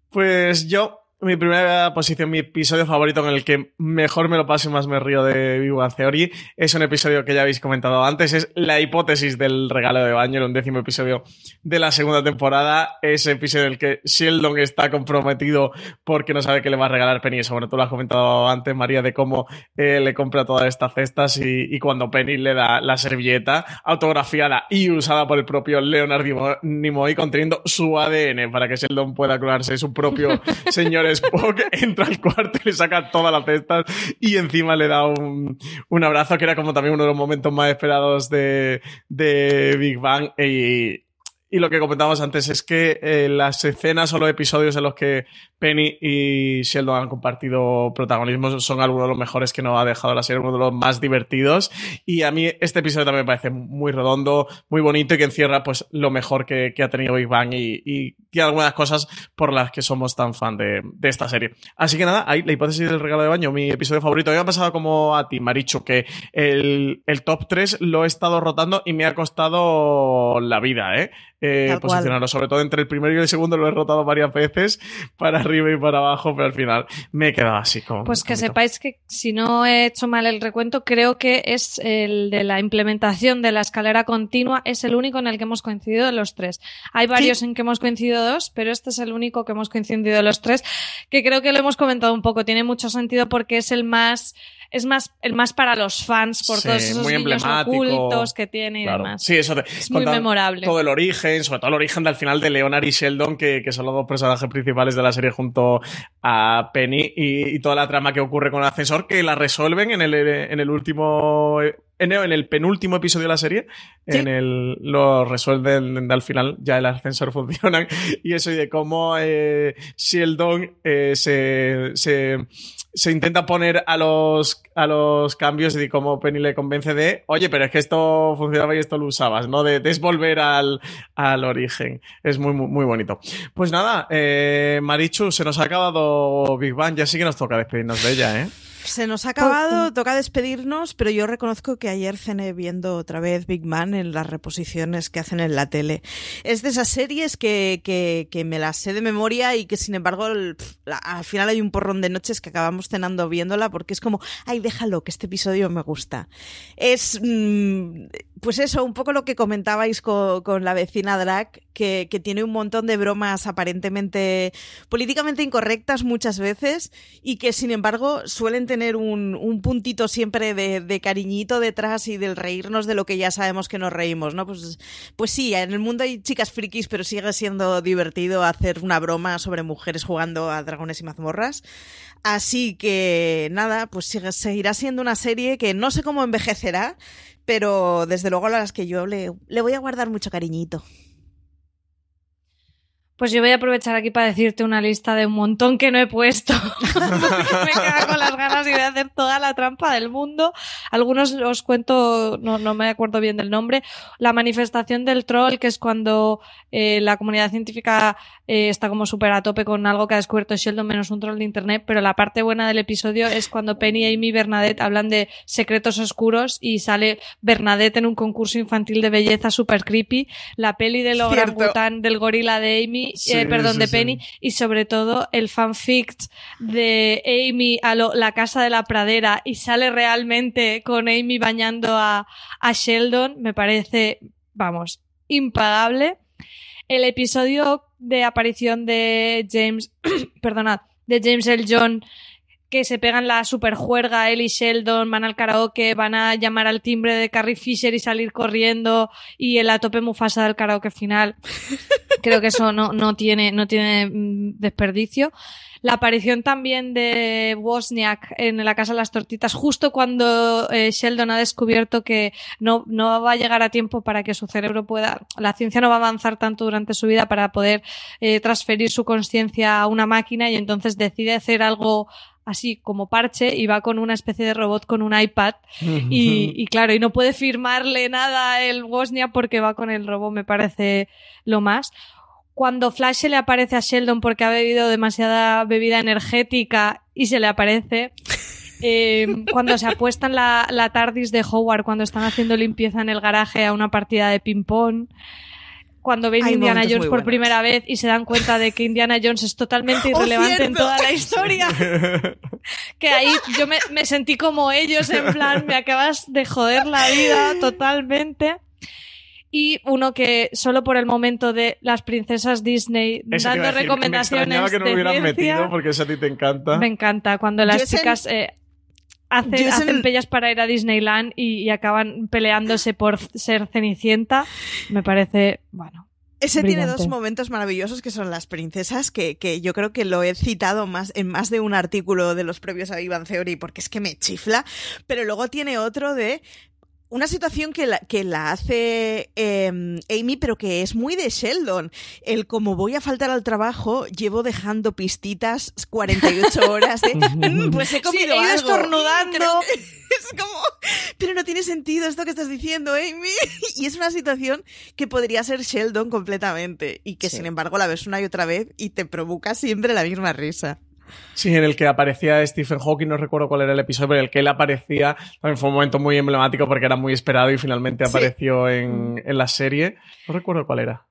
Pues yo, mi primera posición, mi episodio favorito en el que mejor me lo paso y más me río de Big Bang Theory es un episodio que ya habéis comentado antes, es la hipótesis del regalo de baño, el undécimo episodio de la segunda temporada, ese episodio en el que Sheldon está comprometido porque no sabe qué le va a regalar Penny, eso bueno, tú lo has comentado antes, María, de cómo eh, le compra todas estas cestas y, y cuando Penny le da la servilleta autografiada y usada por el propio Leonard Nimo- Nimoy conteniendo su ADN para que Sheldon pueda clonarse su propio señor Spock, entra al cuarto y le saca todas las cestas y encima le da un, un abrazo que era como también uno de los momentos más esperados de, de Big Bang y, y lo que comentábamos antes es que eh, las escenas o los episodios en los que Penny y Sheldon han compartido protagonismo son algunos de los mejores que nos ha dejado la serie, uno de los más divertidos. Y a mí este episodio también me parece muy redondo, muy bonito y que encierra pues lo mejor que, ha tenido Big Bang y, algunas cosas por las que somos tan fan de, esta serie. Así que nada, la hipótesis del regalo de baño, mi episodio favorito. Me ha pasado como a ti, Marichu, que el, el top 3 lo he estado rotando y me ha costado la vida, ¿eh? Eh, posicionarlo. Sobre todo entre el primero y el segundo lo he rotado varias veces para arriba y para abajo, pero al final me he quedado así como. Pues que sepáis que si no he hecho mal el recuento, creo que es el de la implementación de la escalera continua, es el único en el que hemos coincidido los tres. Hay varios en que hemos coincidido dos, pero este es el único que hemos coincidido los tres, que creo que lo hemos comentado un poco. Tiene mucho sentido porque es el más es más el más para los fans por Sí, todos esos muy ocultos que tiene y Claro. demás. Sí, eso de, Es muy memorable. Todo el origen, sobre todo el origen del final de Leonard y Sheldon, que, que son los dos personajes principales de la serie junto a Penny y, y toda la trama que ocurre con el ascensor, que la resuelven en el, en el último. En el, en el penúltimo episodio de la serie, en el lo resuelven al final, ya el ascensor funciona. Y eso y de cómo eh, Sheldon eh, se, se, se intenta poner a los, a los cambios y cómo Penny le convence de, oye, pero es que esto funcionaba y esto lo usabas, ¿no? De, de volver al, al origen. Es muy, muy, muy bonito. Pues nada, eh, Marichu, se nos ha acabado Big Bang, ya sí que nos toca despedirnos de ella, ¿eh? Se nos ha acabado, toca despedirnos, pero yo reconozco que ayer cené viendo otra vez Big Man en las reposiciones que hacen en la tele. Es de esas series que, que, que me las sé de memoria y que sin embargo el- pf, la- al final hay un porrón de noches que acabamos cenando viéndola porque es como, ay, déjalo, que este episodio me gusta. Es, mm, pues eso, un poco lo que comentabais con, con la vecina Drac, que, que tiene un montón de bromas aparentemente políticamente incorrectas muchas veces y que sin embargo suelen tener un, un puntito siempre de, de cariñito detrás y del reírnos de lo que ya sabemos que nos reímos, ¿no? Pues, pues sí, en el mundo hay chicas frikis, pero sigue siendo divertido hacer una broma sobre mujeres jugando a dragones y mazmorras. Así que nada, pues sigue- seguirá siendo una serie que no sé cómo envejecerá, pero desde luego a las que yo le, le voy a guardar mucho cariñito. Pues yo voy a aprovechar aquí para decirte una lista de un montón que no he puesto. Me queda con las ganas y voy a hacer toda la trampa del mundo. Algunos os cuento, no, no me acuerdo bien del nombre. La manifestación del troll, que es cuando eh, la comunidad científica eh, está como súper a tope con algo que ha descubierto Sheldon menos un troll de internet. Pero la parte buena del episodio es cuando Penny, Amy y Bernadette hablan de secretos oscuros y sale Bernadette en un concurso infantil de belleza súper creepy. La peli del Cierto. orangután del gorila de Amy, Sí, eh, perdón, sí, de sí. Penny, y sobre todo el fanfic de Amy a lo- la casa de la pradera y sale realmente con Amy bañando a, a Sheldon, me parece, vamos, impagable. El episodio de aparición de James, perdonad, de James L. John que se pegan la super juerga, él y Sheldon van al karaoke, van a llamar al timbre de Carrie Fisher y salir corriendo y el a tope Mufasa del karaoke final. Creo que eso no, no tiene, no tiene mm, desperdicio. La aparición también de Wozniak en la Casa de las Tortitas, justo cuando eh, Sheldon ha descubierto que no, no va a llegar a tiempo para que su cerebro pueda, la ciencia no va a avanzar tanto durante su vida para poder eh, transferir su conciencia a una máquina y entonces decide hacer algo así como parche y va con una especie de robot con un iPad y, y claro, y no puede firmarle nada el Wozniak porque va con el robot, me parece lo más. Cuando Flash se le aparece a Sheldon porque ha bebido demasiada bebida energética y se le aparece. eh, cuando se apuestan la, la TARDIS de Howard, cuando están haciendo limpieza en el garaje a una partida de ping-pong. Cuando ven Hay Indiana Jones por primera vez y se dan cuenta de que Indiana Jones es totalmente ¡Oh, irrelevante en toda la historia que ahí yo me, me sentí como ellos, en plan, me acabas de joder la vida totalmente. Y uno que solo por el momento de las princesas Disney Eso dando decir, recomendaciones Me que no de lo hubieran ciencia, metido porque eso a ti te encanta. me encanta cuando las Yo chicas eh, hacen, Yo pellas para ir a Disneyland y, y acaban peleándose por ser Cenicienta. Me parece, bueno. Ese tiene dos momentos maravillosos que son las princesas, que, que yo creo que lo he citado más en más de un artículo de los previos a Ivan Theory porque es que me chifla, pero luego tiene otro de una situación que la, que la hace eh, Amy, pero que es muy de Sheldon. El como voy a faltar al trabajo, llevo dejando pistitas 48 horas de, "Mm, pues he comido Sí, he ido algo". estornudando. Es como, pero no tiene sentido esto que estás diciendo, Amy. Y es una situación que podría ser Sheldon completamente y que sin embargo la ves una y otra vez y te provoca siempre la misma risa. Sí, en el que aparecía Stephen Hawking, no recuerdo cuál era el episodio, pero en el que él aparecía, también fue un momento muy emblemático porque era muy esperado y finalmente Sí. apareció en, en la serie. No recuerdo cuál era.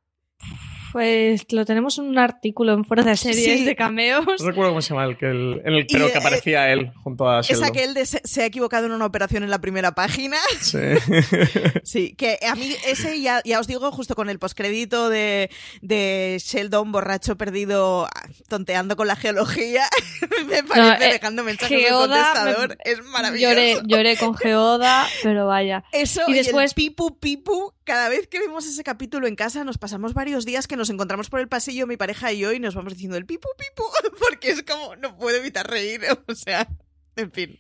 Pues lo tenemos en un artículo en fuera de series Sí. de cameos. No recuerdo cómo se llama el que el, en el Y, pero que eh, aparecía él junto a Es Sheldon. aquel de se, se ha equivocado en una operación en la primera página. Sí. Sí, que a mí ese ya, ya os digo, justo con el postcrédito de, de Sheldon borracho perdido tonteando con la geología, me parece eh, dejando mensajes en Geoda, contestador. me- es maravilloso. Lloré, lloré con Geoda, pero vaya. Eso y y, después el pipu pipu, cada vez que vemos ese capítulo en casa nos pasamos varios días que nos encontramos por el pasillo mi pareja y yo y nos vamos diciendo el pipu pipu porque es como no puedo evitar reír, o sea, en fin.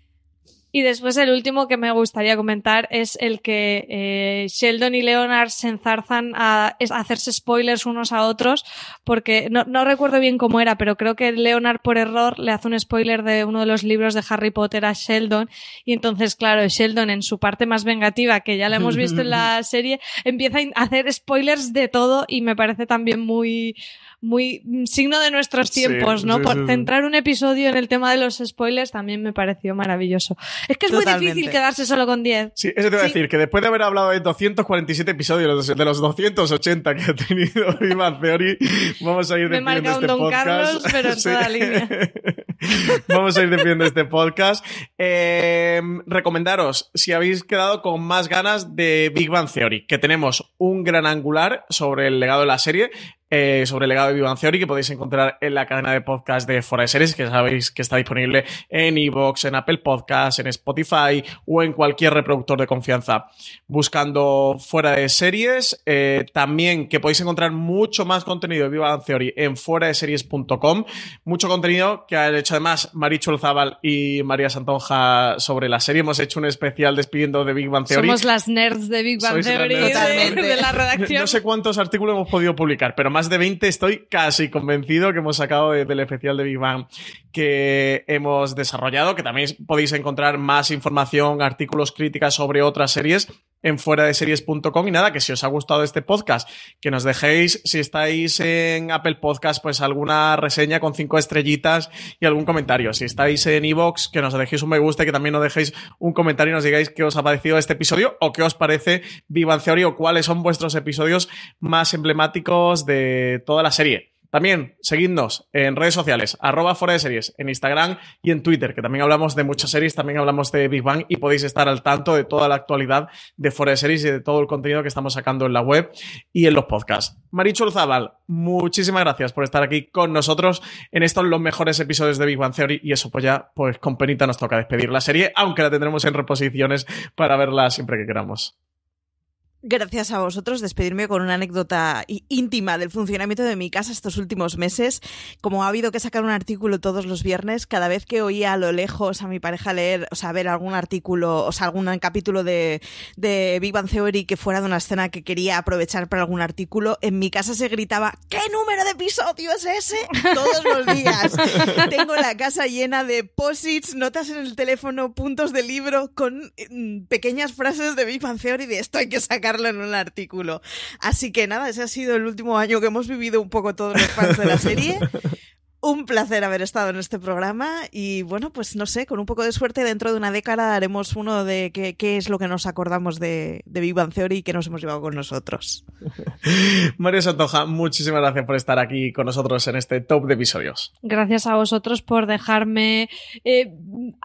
Y después el último que me gustaría comentar es el que eh, Sheldon y Leonard se enzarzan a, hacerse spoilers unos a otros, porque no, no recuerdo bien cómo era, pero creo que Leonard por error le hace un spoiler de uno de los libros de Harry Potter a Sheldon, y entonces, claro, Sheldon en su parte más vengativa, que ya la hemos visto en la serie, empieza a hacer spoilers de todo y me parece también muy muy mm, signo de nuestros Sí, tiempos, ¿no? sí, Por sí, sí. centrar un episodio en el tema de los spoilers también me pareció maravilloso. Es que es muy difícil quedarse solo con 10. Sí, eso te iba a decir, que después de haber hablado de 247 episodios de los 280 que ha tenido Big Bang Theory, vamos a ir Me he despidiendo marcado un este Don podcast. Carlos, pero en Sí. toda línea. Vamos a ir despidiendo este podcast. Eh, recomendaros, si habéis quedado con más ganas de Big Bang Theory, que tenemos un gran angular sobre el legado de la serie, eh, sobre el legado de Bang Theory, que podéis encontrar en la cadena de podcast de Fora de Series, que sabéis que está disponible en Evox, en Apple Podcasts, en Spotify o en cualquier reproductor de confianza. Buscando Fuera de Series, eh, también que podéis encontrar mucho más contenido de Bang Theory en fueradeseries.com, mucho contenido que han hecho además Marichu Zabal y María Santonja sobre la serie. Hemos hecho un especial despidiendo de Big Bang Theory. Somos las nerds de Big Bang Sois las Theory de la redacción. No sé cuántos artículos hemos podido publicar, pero más de 20 estoy casi convencido que hemos sacado de- del especial de Big Bang que hemos desarrollado, que también podéis encontrar más información, artículos, críticas sobre otras series en fuera de series.com y nada, que si os ha gustado este podcast, que nos dejéis, si estáis en Apple Podcast, pues alguna reseña con cinco estrellitas y algún comentario. Si estáis en Evox, que nos dejéis un me gusta y que también nos dejéis un comentario y nos digáis qué os ha parecido este episodio o qué os parece Bang Theory o cuáles son vuestros episodios más emblemáticos de toda la serie. También seguidnos en redes sociales, arroba fuera de series, en Instagram y en Twitter, que también hablamos de muchas series, también hablamos de Big Bang y podéis estar al tanto de toda la actualidad de fuera de series y de todo el contenido que estamos sacando en la web y en los podcasts. Marichu Zabal, muchísimas gracias por estar aquí con nosotros en estos los mejores episodios de Big Bang Theory y eso pues ya, pues con penita nos toca despedir la serie, aunque la tendremos en reposiciones para verla siempre que queramos. Gracias a vosotros, despedirme con una anécdota íntima del funcionamiento de mi casa estos últimos meses. Como ha habido que sacar un artículo todos los viernes, cada vez que oía a lo lejos a mi pareja leer, o sea, ver algún artículo, o sea, algún capítulo de, de Big Bang Theory que fuera de una escena que quería aprovechar para algún artículo, en mi casa se gritaba, ¿qué número de episodio es ese? Todos los días. Tengo la casa llena de posits, notas en el teléfono, puntos de libro con mm, pequeñas frases de Big Bang Theory de esto hay que en un artículo. Así que nada, ese ha sido el último año que hemos vivido un poco todos los fans de la serie. Un placer haber estado en este programa y bueno, pues no sé, con un poco de suerte dentro de una década haremos uno de qué, qué es lo que nos acordamos de, de Big Bang Theory y que nos hemos llevado con nosotros. María Santoja, muchísimas gracias por estar aquí con nosotros en este top de episodios. Gracias a vosotros por dejarme eh,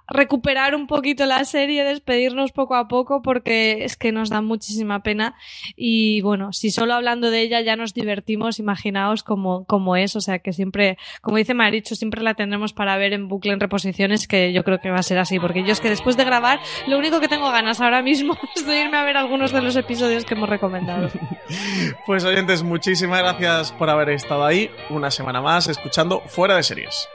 recuperar un poquito la serie, despedirnos poco a poco, porque es que nos da muchísima pena. Y bueno, si solo hablando de ella ya nos divertimos, imaginaos cómo, cómo es. O sea que siempre, como dice Marichu, siempre la tendremos para ver en bucle en reposiciones, que yo creo que va a ser así, porque yo es que después de grabar, lo único que tengo ganas ahora mismo es de irme a ver algunos de los episodios que hemos recomendado. Pues oyentes, muchísimas gracias por haber estado ahí una semana más escuchando Fuera de Series.